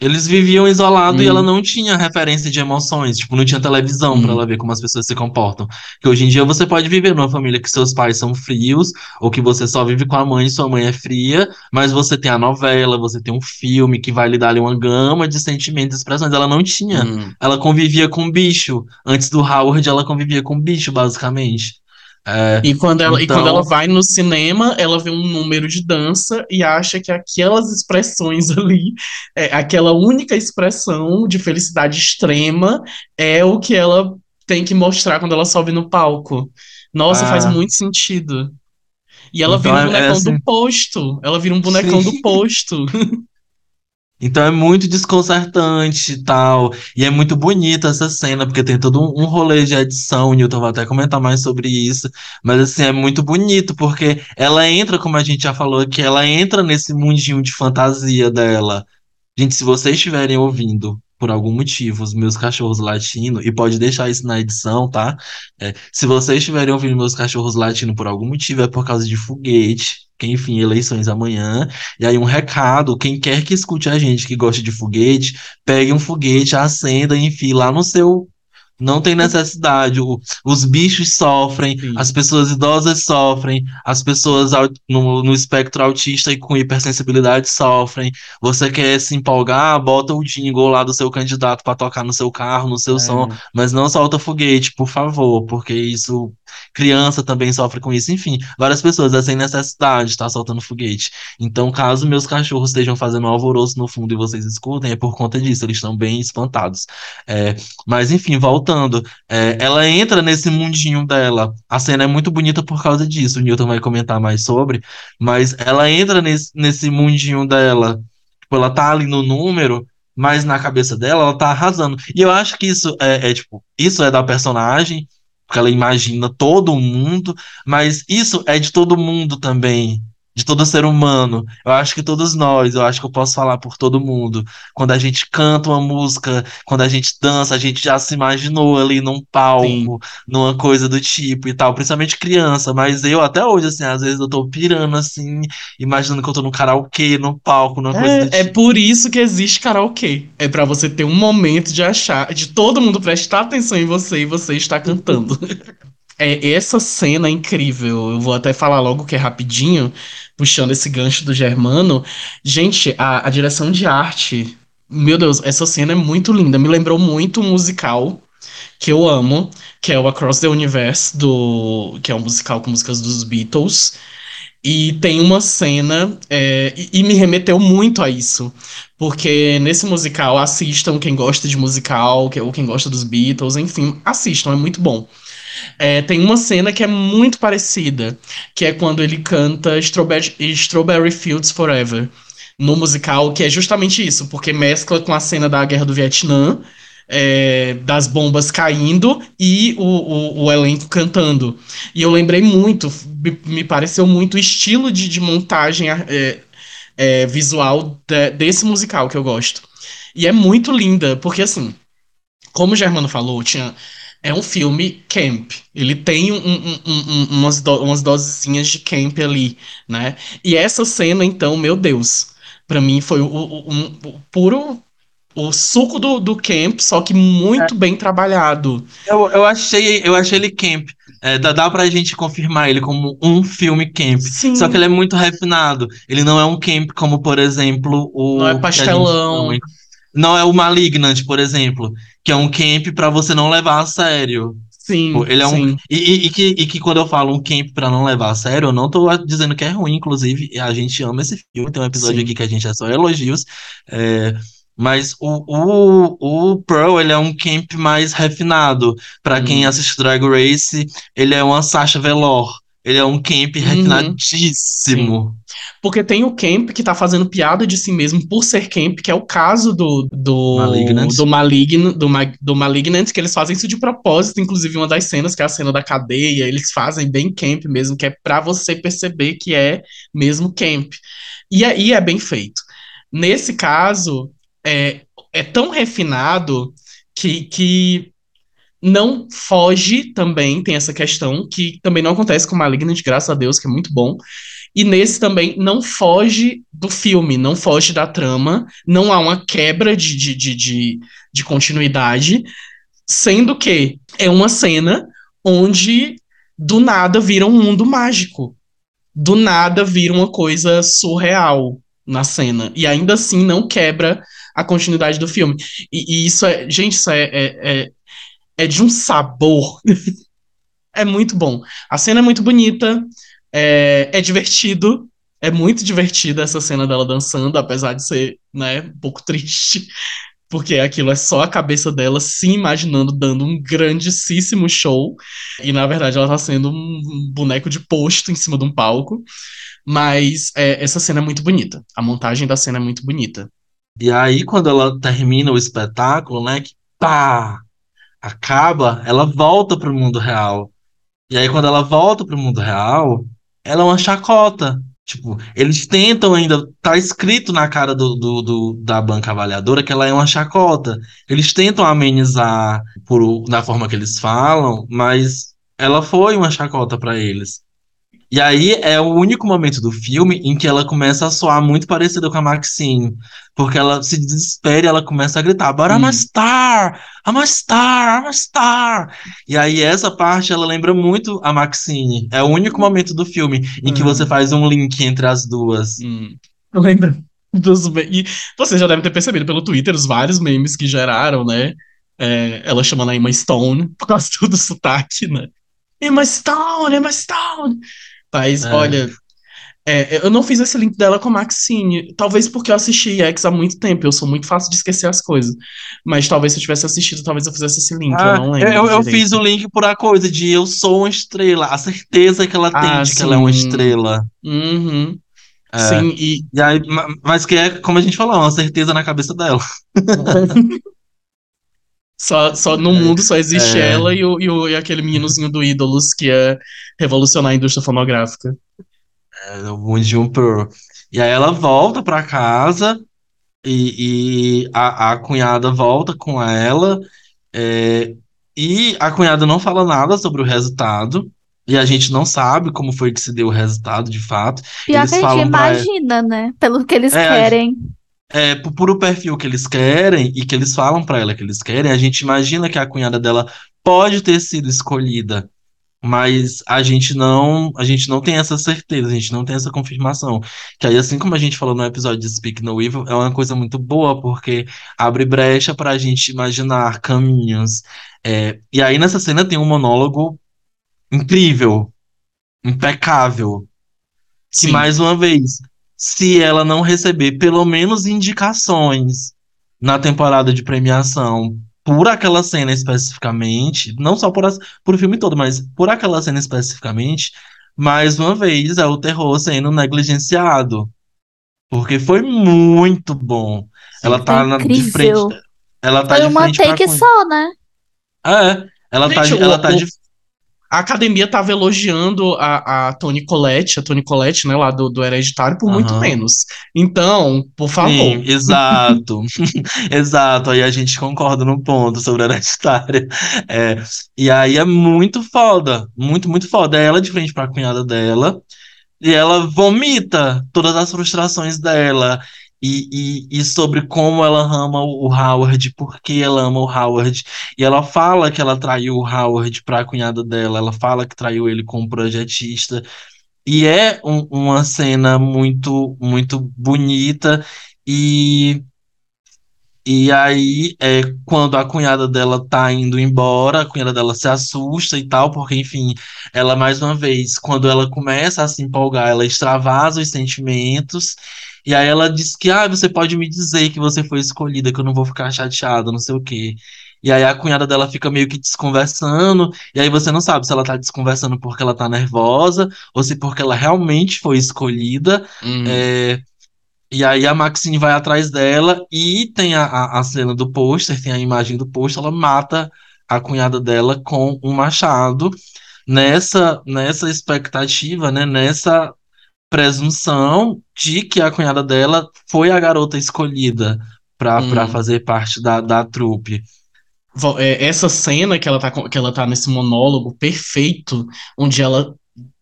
Eles viviam isolados e ela Hum, não tinha referência de emoções, tipo, não tinha televisão pra hum, ela ver como as pessoas se comportam. Que hoje em dia você pode viver numa família que seus pais são frios, ou que você só vive com a mãe e sua mãe é fria, mas você tem a novela, você tem um filme que vai lhe dar uma gama de sentimentos e expressões. Ela não tinha. hum. Ela convivia com bicho. Antes do Howard, ela convivia com bicho, basicamente. É, E quando ela, e quando ela então, vai no cinema, ela vê um número de dança e acha que aquelas expressões ali, é, aquela única expressão de felicidade extrema, é o que ela tem que mostrar quando ela sobe no palco. Nossa, faz ah, muito sentido. E ela então vira um é, é bonecão do assim. posto. Ela vira um bonecão do Sim. posto. Então é muito desconcertante e tal. E é muito bonita essa cena, porque tem todo um, rolê de edição. O Newton vai até comentar mais sobre isso. Mas assim, é muito bonito, porque ela entra, como a gente já falou aqui, ela entra nesse mundinho de fantasia dela. Gente, se vocês estiverem ouvindo por algum motivo os meus cachorros latindo, e pode deixar isso na edição, tá? É, se vocês estiverem ouvindo meus cachorros latindo por algum motivo, é por causa de foguete, enfim, eleições amanhã. E aí um recado, quem quer que escute a gente que gosta de foguete, pegue um foguete, acenda e enfim lá no seu não tem necessidade. O, os bichos sofrem, Sim. as pessoas idosas sofrem, as pessoas no, no espectro autista e com hipersensibilidade sofrem. Você quer se empolgar, bota o jingle lá do seu candidato para tocar no seu carro, no seu som, mas não solta foguete, por favor, porque isso. Criança também sofre com isso. Enfim, várias pessoas é sem necessidade de estar soltando foguete. Então, caso meus cachorros estejam fazendo um alvoroço no fundo e vocês escutem, é por conta disso, eles estão bem espantados. É, mas enfim, voltando, é, ela entra nesse mundinho dela. A cena é muito bonita por causa disso. O Newton vai comentar mais sobre, mas ela entra nesse, nesse mundinho dela. Tipo, ela tá ali no número, mas na cabeça dela ela tá arrasando. E eu acho que isso é, é, tipo, isso é da personagem, porque ela imagina todo mundo, mas isso é de todo mundo também. De todo ser humano. Eu acho que todos nós, eu acho que eu posso falar por todo mundo. Quando a gente canta uma música, quando a gente dança, a gente já se imaginou ali num palco, numa coisa do tipo e tal, principalmente criança, mas eu até hoje, assim, às vezes eu tô pirando assim, imaginando que eu tô no karaokê, no palco, numa coisa do É, é tipo. por isso que existe karaokê. É pra você ter um momento de achar, de todo mundo prestar atenção em você e você estar cantando. É, essa cena é incrível. Eu vou até falar logo que é rapidinho, puxando esse gancho do Germano. Gente, a, a direção de arte. Meu Deus, essa cena é muito linda. Me lembrou muito um musical que eu amo, que é o Across the Universe, do, que é um musical com músicas dos Beatles. E tem uma cena, é, e, e me remeteu muito a isso. Porque nesse musical, assistam quem gosta de musical, que- ou quem gosta dos Beatles, enfim, assistam, é muito bom. É, tem uma cena que é muito parecida, que é quando ele canta Strawberry, Strawberry Fields Forever no musical, que é justamente isso, porque mescla com a cena da Guerra do Vietnã, é, das bombas caindo e o, o, o elenco cantando. E eu lembrei muito, me, pareceu muito o estilo de, de montagem é, é, visual de- desse musical que eu gosto. E é muito linda, porque assim, como o Germano falou, tinha, é um filme camp. Ele tem um- um- um- um- umas, do- umas dosezinhas de camp ali, né? E essa cena, então, meu Deus, pra mim foi o, o- um- o puro o suco do, do camp, só que muito bem trabalhado. Eu, eu achei, eu achei ele camp. É, dá, dá pra gente confirmar ele como um filme camp. Sim. Só que ele é muito refinado. Ele não é um camp como, por exemplo, o. Não é pastelão. Não é o Malignant, por exemplo. Que é um camp pra você não levar a sério. Sim, ele é um- sim. E, e- e que, e que quando eu falo um camp pra não levar a sério, eu não tô dizendo que é ruim, inclusive, a gente ama esse filme, tem um episódio Sim. aqui que a gente é só elogios, é, mas o, o, o Pearl, ele é um camp mais refinado, Pra Hum. quem assiste Drag Race, ele é uma Sasha Velour, ele é um camp Uhum. refinadíssimo. Porque tem o Camp que tá fazendo piada de si mesmo por ser Camp, que é o caso do do Malignant. do, Malign, do, Ma- do Malignant, que eles fazem isso de propósito, inclusive uma das cenas, que é a cena da cadeia, eles fazem bem Camp mesmo, que é pra você perceber que é mesmo Camp. E aí é bem feito. Nesse caso, é, é tão refinado que, que não foge também, tem essa questão, que também não acontece com Malignant, graças a Deus, que é muito bom. E nesse também não foge do filme, não foge da trama, não há uma quebra de, de, de, de, de continuidade, sendo que é uma cena onde do nada vira um mundo mágico. Do nada vira uma coisa surreal na cena. E ainda assim não quebra a continuidade do filme. E, e isso é. Gente, isso é, é, é, é de um sabor. é muito bom. A cena é muito bonita. É, é divertido. É muito divertida essa cena dela dançando, apesar de ser, né, um pouco triste. Porque aquilo é só a cabeça dela se imaginando dando um grandíssimo show. E na verdade ela tá sendo um boneco de posto em cima de um palco. Mas é, essa cena é muito bonita. A montagem da cena é muito bonita. E aí, quando ela termina o espetáculo, né, que pá, acaba, ela volta pro mundo real. E aí, quando ela volta pro mundo real, ela é uma chacota. Tipo, eles tentam ainda. Tá escrito na cara do, do, do- da banca avaliadora que ela é uma chacota. Eles tentam amenizar por, da forma que eles falam, mas ela foi uma chacota pra eles. E aí é o único momento do filme em que ela começa a soar muito parecida com a Maxine. Porque ela se desespera e ela começa a gritar: But I'm a Hum. star! I'm a star! I'm a star! E aí essa parte ela lembra muito a Maxine. É o único momento do filme em que Hum. você faz um link entre as duas. Hum. Eu lembro dos. E você já deve ter percebido pelo Twitter os vários memes que geraram, né? É, ela chamando a Emma Stone por causa do sotaque, né? Emma Stone, Emma Stone. Mas, É. olha, é, eu não fiz esse link dela com a Maxine. Talvez porque eu assisti X há muito tempo. Eu sou muito fácil de esquecer as coisas. Mas talvez se eu tivesse assistido, talvez eu fizesse esse link. Ah, eu não lembro. eu, eu fiz o link por a coisa de eu sou uma estrela. A certeza que ela tem Ah, de que ela é uma estrela. Uhum. É. Sim, e E aí, ma- mas que é, como a gente falou, uma certeza na cabeça dela. Só, só no mundo só existe É. ela e, o, e, o- e aquele meninozinho do Ídolos que ia revolucionar a indústria fonográfica. É, o Moon Jun-pyo. E aí ela volta pra casa e, e a, a cunhada volta com ela. é, e a cunhada não fala nada sobre o resultado. E a gente não sabe como foi que se deu o resultado de fato. Pior Eles que a gente imagina, né? Pelo que eles É, a querem. É, por puro perfil que eles querem e que eles falam pra ela que eles querem, a gente imagina que a cunhada dela pode ter sido escolhida, mas a gente não, a gente não tem essa certeza, a gente não tem essa confirmação. Que aí, assim como a gente falou no episódio de Speak No Evil, é uma coisa muito boa porque abre brecha pra gente imaginar caminhos. É, e aí nessa cena tem um monólogo incrível, impecável que Sim. mais uma vez, se ela não receber pelo menos indicações na temporada de premiação por aquela cena especificamente, não só por, as, por o filme todo, mas por aquela cena especificamente, mais uma vez é o terror sendo negligenciado. Porque foi muito bom. Ela Foi tá na, de frente. Ela tá Foi de uma frente take só, né? É, ela tá, Gente, de- ela o- tá o- de A academia tava elogiando a, a Toni Collette, a Toni Collette, né, lá do, do Hereditário, por muito Aham. menos. Então, por favor. Sim, exato. Exato, aí a gente concorda no ponto sobre hereditária. É, e aí é muito foda, muito, muito foda. É ela de frente pra cunhada dela, e ela vomita todas as frustrações dela. E, e, e sobre como ela ama o Howard, por que ela ama o Howard. E ela fala que ela traiu o Howard pra cunhada dela, ela fala que traiu ele como projetista. E é um- uma cena muito, muito bonita. E, e aí, é, quando a cunhada dela tá indo embora, a cunhada dela se assusta e tal, porque, enfim, ela, mais uma vez, quando ela começa a se empolgar, ela extravasa os sentimentos. E aí ela diz que, ah, você pode me dizer que você foi escolhida, que eu não vou ficar chateada, não sei o quê. E aí a cunhada dela fica meio que desconversando, e aí você não sabe se ela tá desconversando porque ela tá nervosa, ou se porque ela realmente foi escolhida. Hum. É, e aí a Maxine vai atrás dela e tem a, a, a cena do pôster, tem a imagem do pôster, ela mata a cunhada dela com um machado nessa, nessa expectativa, né, nessa presunção de que a cunhada dela foi a garota escolhida para Hum. para fazer parte da, da trupe. É, essa cena que ela, tá, que ela tá nesse monólogo perfeito, onde ela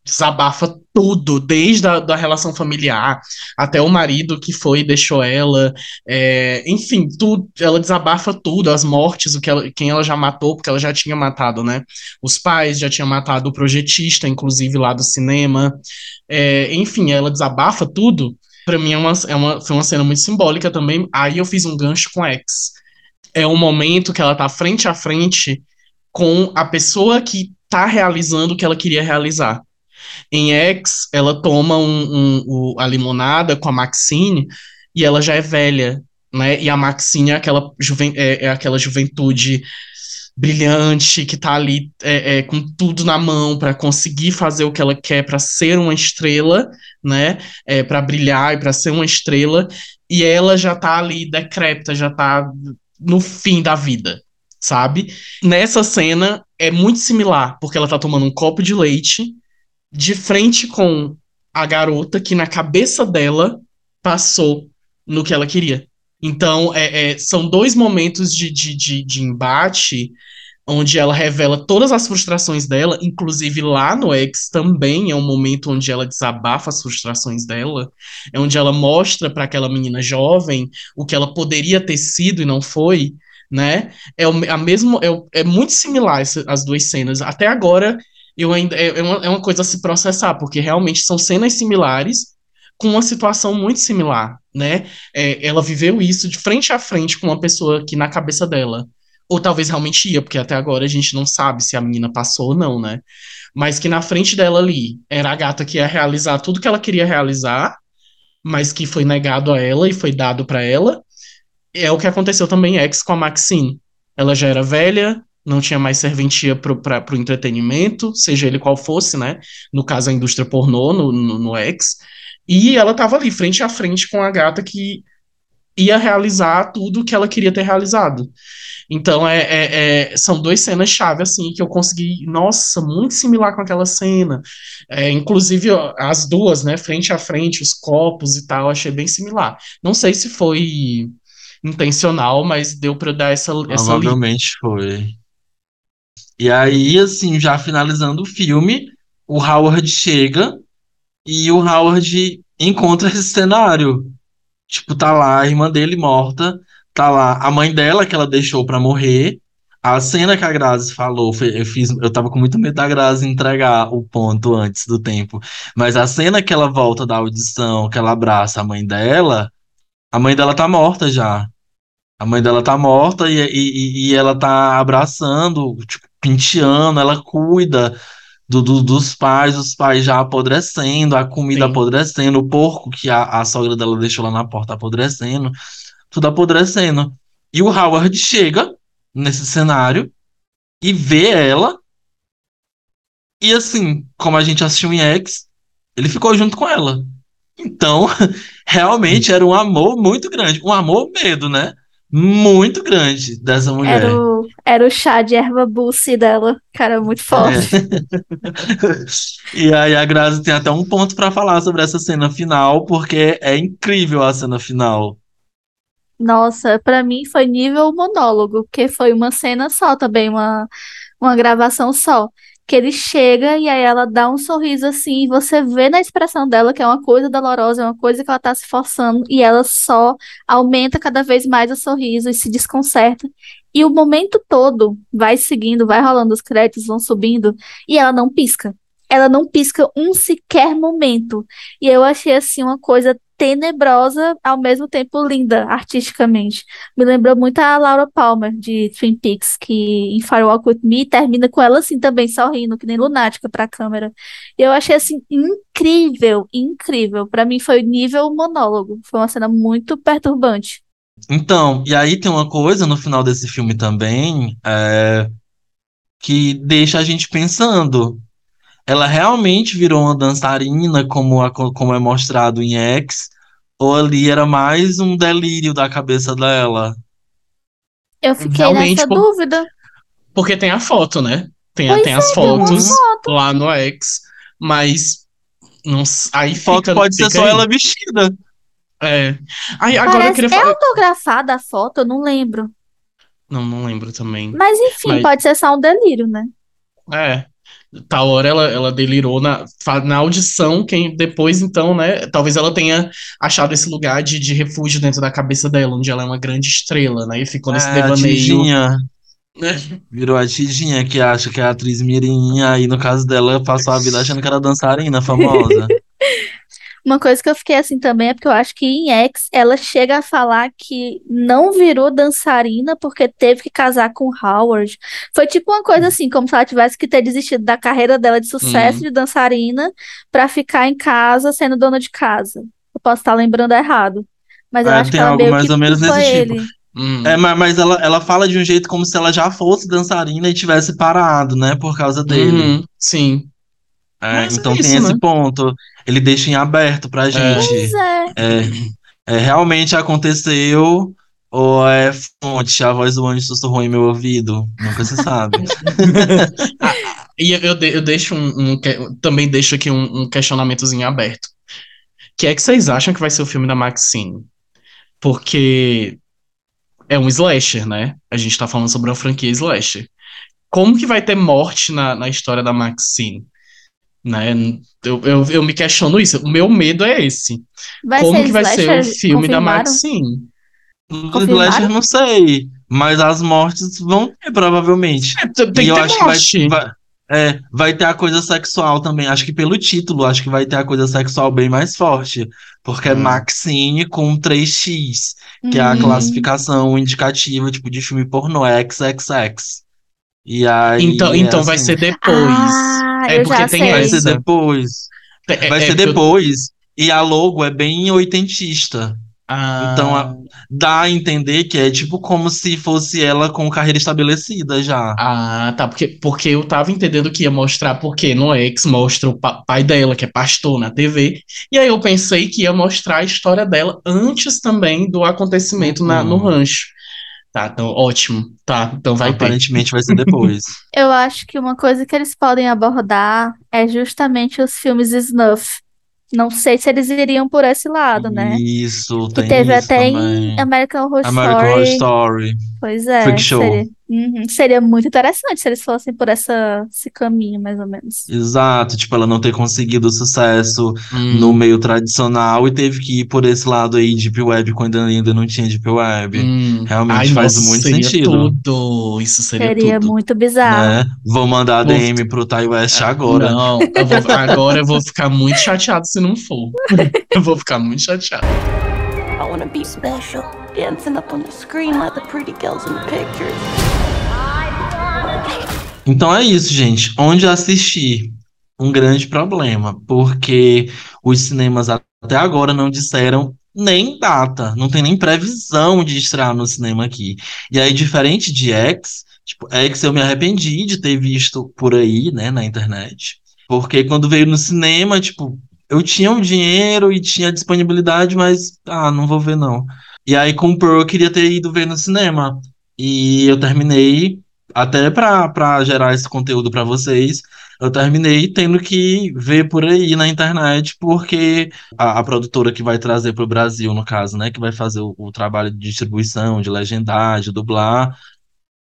desabafa tudo, desde a da relação familiar até o marido que foi e deixou ela, é, enfim, tudo, ela desabafa tudo, as mortes, o que ela, quem ela já matou, porque ela já tinha matado, né? Os pais já tinha matado o projetista, inclusive lá do cinema. É, enfim, ela desabafa tudo. Pra mim é uma, é uma, foi uma cena muito simbólica também. Aí eu fiz um gancho com X é um momento que ela tá frente a frente com a pessoa que tá realizando o que ela queria realizar. Em X, ela toma um, um- o- a limonada com a Maxine e ela já é velha, né? E a Maxine é aquela, juven- é, é aquela juventude brilhante que tá ali é, é, com tudo na mão para conseguir fazer o que ela quer para ser uma estrela, né? É, para brilhar e para ser uma estrela. e ela já tá ali decrépita, já tá no fim da vida, sabe? Nessa cena é muito similar, porque ela tá tomando um copo de leite de frente com a garota que na cabeça dela passou no que ela queria. Então, é, é, são dois momentos de, de, de, de embate onde ela revela todas as frustrações dela, inclusive lá no X também é um momento onde ela desabafa as frustrações dela, é onde ela mostra para aquela menina jovem o que ela poderia ter sido e não foi, né? É a mesmo é, é muito similar essa, as duas cenas. Até agora eu ainda é, é, uma, é uma coisa a se processar, porque realmente são cenas similares com uma situação muito similar, né? É, ela viveu isso de frente a frente com uma pessoa que na cabeça dela ou talvez realmente ia, porque até agora a gente não sabe se a menina passou ou não, né? Mas que na frente dela ali era a gata que ia realizar tudo que ela queria realizar, mas que foi negado a ela e foi dado para ela. É o que aconteceu também X com a Maxine. Ela já era velha, não tinha mais serventia pra, pro entretenimento, seja ele qual fosse, né? No caso, a indústria pornô, no, no, no X. E ela tava ali, frente a frente com a gata que ia realizar tudo que ela queria ter realizado. Então, é, é, é são duas cenas-chave, assim, que eu consegui, nossa, muito similar com aquela cena. É, inclusive, as duas, né, frente a frente, os copos e tal, achei bem similar. Não sei se foi intencional, mas deu para dar essa, essa Provavelmente foi. E aí, assim, já finalizando o filme, o Howard chega e o Howard encontra esse cenário. Tipo, tá lá a irmã dele morta, tá lá a mãe dela que ela deixou para morrer. A cena que a Grazi falou, eu fiz, eu tava com muito medo da Grazi entregar o ponto antes do tempo. Mas a cena que ela volta da audição, que ela abraça a mãe dela, a mãe dela tá morta já. A mãe dela tá morta e, e, e ela tá abraçando, tipo, penteando, ela cuida do, do, dos pais, os pais já apodrecendo, a comida Sim. apodrecendo, o porco que a, a sogra dela deixou lá na porta apodrecendo tudo apodrecendo. E o Howard chega nesse cenário e vê ela. E assim, como a gente assistiu em X, ele ficou junto com ela. Então, realmente era um amor muito grande. Um amor medo, né? Muito grande dessa mulher. Era o, era o chá de erva buce dela, cara, muito forte. É. e aí a Grazi tem até um ponto para falar sobre essa cena final, porque é incrível a cena final. Nossa, pra mim foi nível monólogo, porque foi uma cena só também, uma, uma gravação só. Que ele chega e aí ela dá um sorriso assim, e você vê na expressão dela que é uma coisa dolorosa, é uma coisa que ela tá se forçando, e ela só aumenta cada vez mais o sorriso e se desconcerta. E o momento todo vai seguindo, vai rolando os créditos, vão subindo, e ela não pisca ela não pisca um sequer momento. E eu achei assim uma coisa tenebrosa, ao mesmo tempo linda, artisticamente. Me lembrou muito a Laura Palmer, de Twin Peaks, que em Firewalk With Me termina com ela assim também, sorrindo, que nem lunática pra câmera. Eu achei assim incrível, incrível. Para mim foi nível monólogo. Foi uma cena muito perturbante. Então, e aí tem uma coisa no final desse filme também, é, que deixa a gente pensando ela realmente virou uma dançarina, como, a, como é mostrado em X, ou ali era mais um delírio da cabeça dela? Eu fiquei realmente, nessa por... dúvida. Porque tem a foto, né? Tem, tem é, as fotos foto. lá no X, mas não, aí foto fica, pode fica ser só ela vestida. É. Aí, agora Parece, eu queria falar. É autografada a foto? Eu não lembro. Não, não lembro também. Mas enfim, mas... pode ser só um delírio, né? É tal hora ela, ela delirou na, na audição, quem depois, então, né, talvez ela tenha achado esse lugar de, de refúgio dentro da cabeça dela, onde ela é uma grande estrela, né, e ficou nesse é, devaneio. Tidinha. É. Virou a Tidinha, que acha que é a atriz mirinha, e no caso dela, passou a vida achando que era dançarina famosa. Uma coisa que eu fiquei assim também é porque eu acho que em X ela chega a falar que não virou dançarina porque teve que casar com Howard. Foi tipo uma coisa assim, como se ela tivesse que ter desistido da carreira dela de sucesso uhum. de dançarina para ficar em casa sendo dona de casa. Eu posso estar lembrando errado. Mas eu é, acho que ela meio mais que ou menos nesse tipo. ele. Hum. É, mas, mas ela, ela fala de um jeito como se ela já fosse dançarina e tivesse parado, né? Por causa dele. Uhum, sim. É, então é isso, tem esse né? ponto. Ele deixa em aberto pra gente. Pois é. é. é, realmente aconteceu ou é fonte, a voz do anjo sussurrou em meu ouvido? Nunca se sabe. Ah, e eu, de- eu deixo um, um que- também deixo aqui um, um questionamentozinho aberto. que é que vocês acham que vai ser o filme da Maxine? Porque é um slasher, né? A gente tá falando sobre uma franquia slasher. Como que vai ter morte na, na história da Maxine? Né? Eu, eu, eu me questiono isso. O meu medo é esse. Vai Como ser que vai ser o filme da? Maxine? Confirmaram? Slasher não sei, mas as mortes vão ter, provavelmente. É, tem e que eu ter acho que vai, morte. vai, é, vai ter a coisa sexual também. Acho que pelo título, acho que vai ter a coisa sexual bem mais forte. Porque é Hum. Maxine com 3x, que é a Hum. classificação indicativa, tipo, de filme pornô, é XXX. E aí. Então, é então vai assim, ser depois. Ah, é eu porque já tem sei. Vai ser depois. É- Vai é ser porque eu- depois. E a logo é bem oitentista. Ah, Então, a- dá a entender que é tipo como se fosse ela com carreira estabelecida já. Ah, tá. Porque, porque eu tava entendendo que ia mostrar, porque no X mostra o pa- pai dela, que é pastor na TV. E aí eu pensei que ia mostrar a história dela antes também do acontecimento na- no Uhum. rancho. Tá, então ótimo. Tá, então vai ter. Aparentemente vai ser depois. Eu acho que uma coisa que eles podem abordar é justamente os filmes snuff. Não sei se eles iriam por esse lado, né? Isso, Que tem teve isso até também. em American Horror American Horror Story. Story. Pois é, Freak Show. seria, Uhum, seria muito interessante se eles fossem por essa, esse caminho, mais ou menos. Exato, tipo, ela não ter conseguido sucesso Hum, no meio tradicional e teve que ir por esse lado aí Deep Web quando ainda não tinha Deep Web. hum. realmente Ai, faz nossa, muito seria sentido. tudo. Isso seria Seria tudo. muito bizarro. Né? Vou mandar a Vou- DM pro Ty West agora. Não, eu vou- agora eu vou ficar muito chateado se não for. Eu vou ficar muito chateado. I be special, dancing up on the screen like the pretty girls in the pictures. Então é isso, gente. Onde assistir? Um grande problema, porque os cinemas até agora não disseram nem data, não tem nem previsão de estrear no cinema aqui. E aí, diferente de X, tipo, X eu me arrependi de ter visto por aí, né, na internet. Porque quando veio no cinema, tipo, eu tinha o dinheiro e tinha disponibilidade, mas, ah, não vou ver não. E aí, com o Pearl, eu queria ter ido ver no cinema. E eu terminei até para gerar esse conteúdo para vocês, eu terminei tendo que ver por aí na internet, porque a, a produtora que vai trazer para o Brasil, no caso, né, que vai fazer o, o trabalho de distribuição, de legendar, de dublar,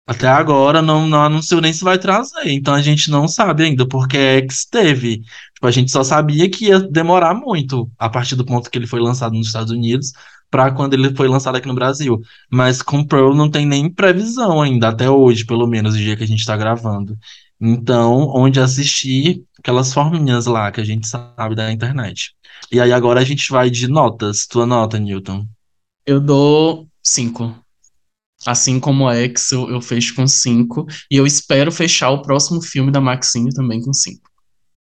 até agora não, não anunciou nem se vai trazer. Então a gente não sabe ainda, porque X teve. Tipo, a gente só sabia que ia demorar muito a partir do ponto que ele foi lançado nos Estados Unidos para quando ele foi lançado aqui no Brasil. Mas com Pearl não tem nem previsão ainda, até hoje, pelo menos, o dia que a gente está gravando. Então, onde assistir aquelas forminhas lá que a gente sabe da internet. E aí agora a gente vai de notas. Tua nota, Newton. Eu dou cinco. Assim como a X, eu, eu fecho com cinco. E eu espero fechar o próximo filme da Maxine também com cinco.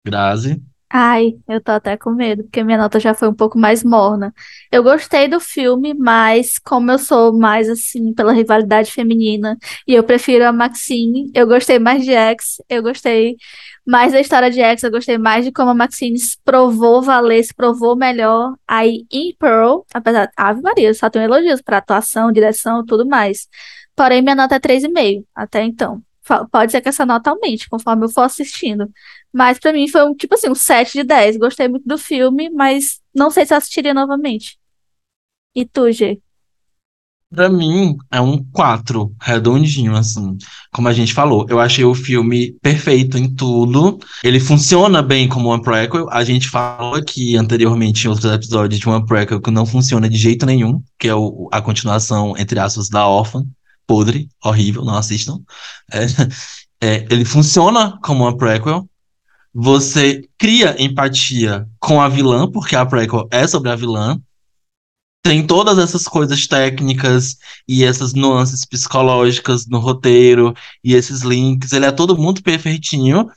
Grazi. Ai, eu tô até com medo, porque minha nota já foi um pouco mais morna. Eu gostei do filme, mas como eu sou mais assim pela rivalidade feminina e eu prefiro a Maxine, eu gostei mais de X, eu gostei mais da história de X, eu gostei mais de como a Maxine provou valer, se provou melhor. Aí em Pearl, apesar, Ave Maria, só tenho elogios para atuação, direção, tudo mais. Porém, minha nota é 3,5 até então. Pode ser que essa nota aumente conforme eu for assistindo. Mas pra mim foi um, tipo assim, um 7 de 10. Gostei muito do filme, mas não sei se eu assistiria novamente. E tu, G? Pra mim, é um 4, redondinho, assim. Como a gente falou, eu achei o filme perfeito em tudo. Ele funciona bem como uma prequel. A gente falou aqui anteriormente em outros episódios de uma prequel que não funciona de jeito nenhum, que é o- a continuação, entre aspas, da Orphan. Podre, horrível, não assistam. É, é, ele funciona como uma prequel. Você cria empatia com a vilã, porque a prequel é sobre a vilã tem todas essas coisas técnicas e essas nuances psicológicas no roteiro e esses links. Ele é todo muito perfeitinho.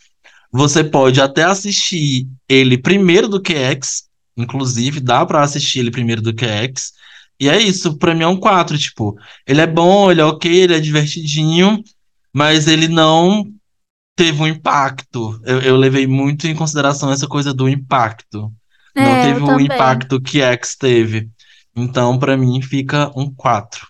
Você pode até assistir ele primeiro do que X, inclusive, dá pra assistir ele primeiro do que X. E é isso, pra mim é um 4, tipo, ele é bom, ele é ok, ele é divertidinho, mas ele não teve um impacto. Eu, eu levei muito em consideração essa coisa do impacto. Não É, teve eu o também. impacto que X teve. Então, pra mim, fica um 4.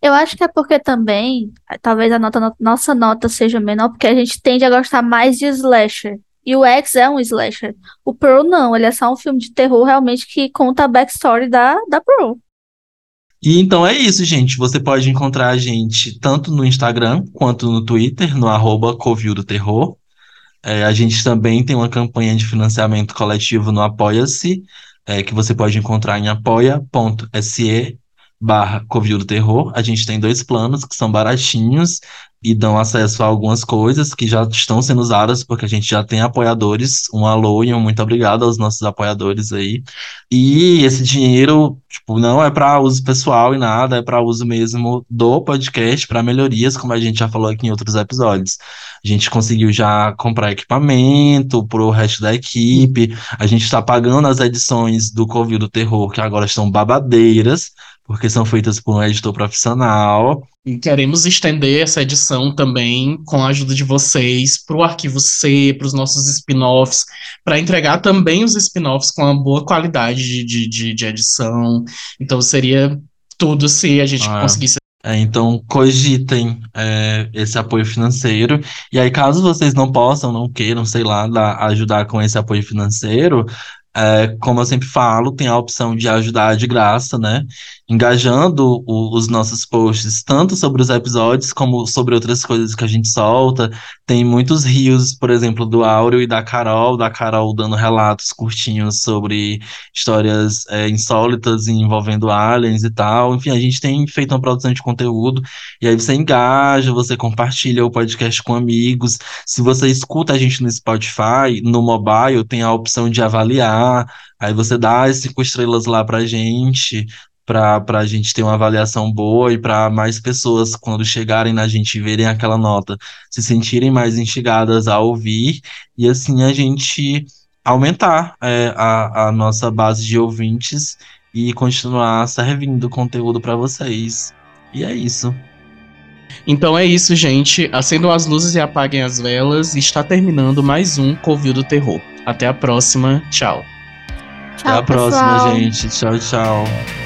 Eu acho que é porque também, talvez a nota, nossa nota seja menor, porque a gente tende a gostar mais de slasher. E o X é um slasher. O Pearl não, ele é só um filme de terror realmente que conta a backstory da, da Pearl. E então é isso, gente. Você pode encontrar a gente tanto no Instagram quanto no Twitter, no arroba Covil do Terror. É, a gente também tem uma campanha de financiamento coletivo no Apoia-se, é, que você pode encontrar em apoia.se barra Covil do Terror. A gente tem dois planos que são baratinhos e dão acesso a algumas coisas que já estão sendo usadas, porque a gente já tem apoiadores. Um alô e um muito obrigado aos nossos apoiadores aí. E esse dinheiro, tipo, não é para uso pessoal e nada, é para uso mesmo do podcast, para melhorias, como a gente já falou aqui em outros episódios. A gente conseguiu já comprar equipamento pro resto da equipe, a gente está pagando as edições do Covil do Terror, que agora estão babadeiras porque são feitas por um editor profissional. E queremos estender essa edição também, com a ajuda de vocês, para o arquivo C, para os nossos spin-offs, para entregar também os spin-offs com uma boa qualidade de, de, de edição. Então seria tudo se a gente ah. conseguisse é, então, cogitem é, esse apoio financeiro. E aí, caso vocês não possam, não queiram, sei lá, dar, ajudar com esse apoio financeiro, é, como eu sempre falo, tem a opção de ajudar de graça, né? Engajando o, os nossos posts, tanto sobre os episódios, como sobre outras coisas que a gente solta. Tem muitos rios, por exemplo, do Áureo e da Carol, da Carol dando relatos curtinhos sobre histórias é, insólitas envolvendo aliens e tal. Enfim, a gente tem feito uma produção de conteúdo, e aí você engaja, você compartilha o podcast com amigos. Se você escuta a gente no Spotify, no mobile, tem a opção de avaliar aí você dá as cinco estrelas lá pra gente, pra, pra gente ter uma avaliação boa e para mais pessoas, quando chegarem na gente e verem aquela nota, se sentirem mais instigadas a ouvir, e assim a gente aumentar é, a, a nossa base de ouvintes e continuar servindo conteúdo para vocês. E é isso. Então é isso, gente. Acendam as luzes e apaguem as velas. E está terminando mais um Covil do Terror. Até a próxima. Tchau. Tchau, Até a pessoal. próxima, gente. Tchau, tchau.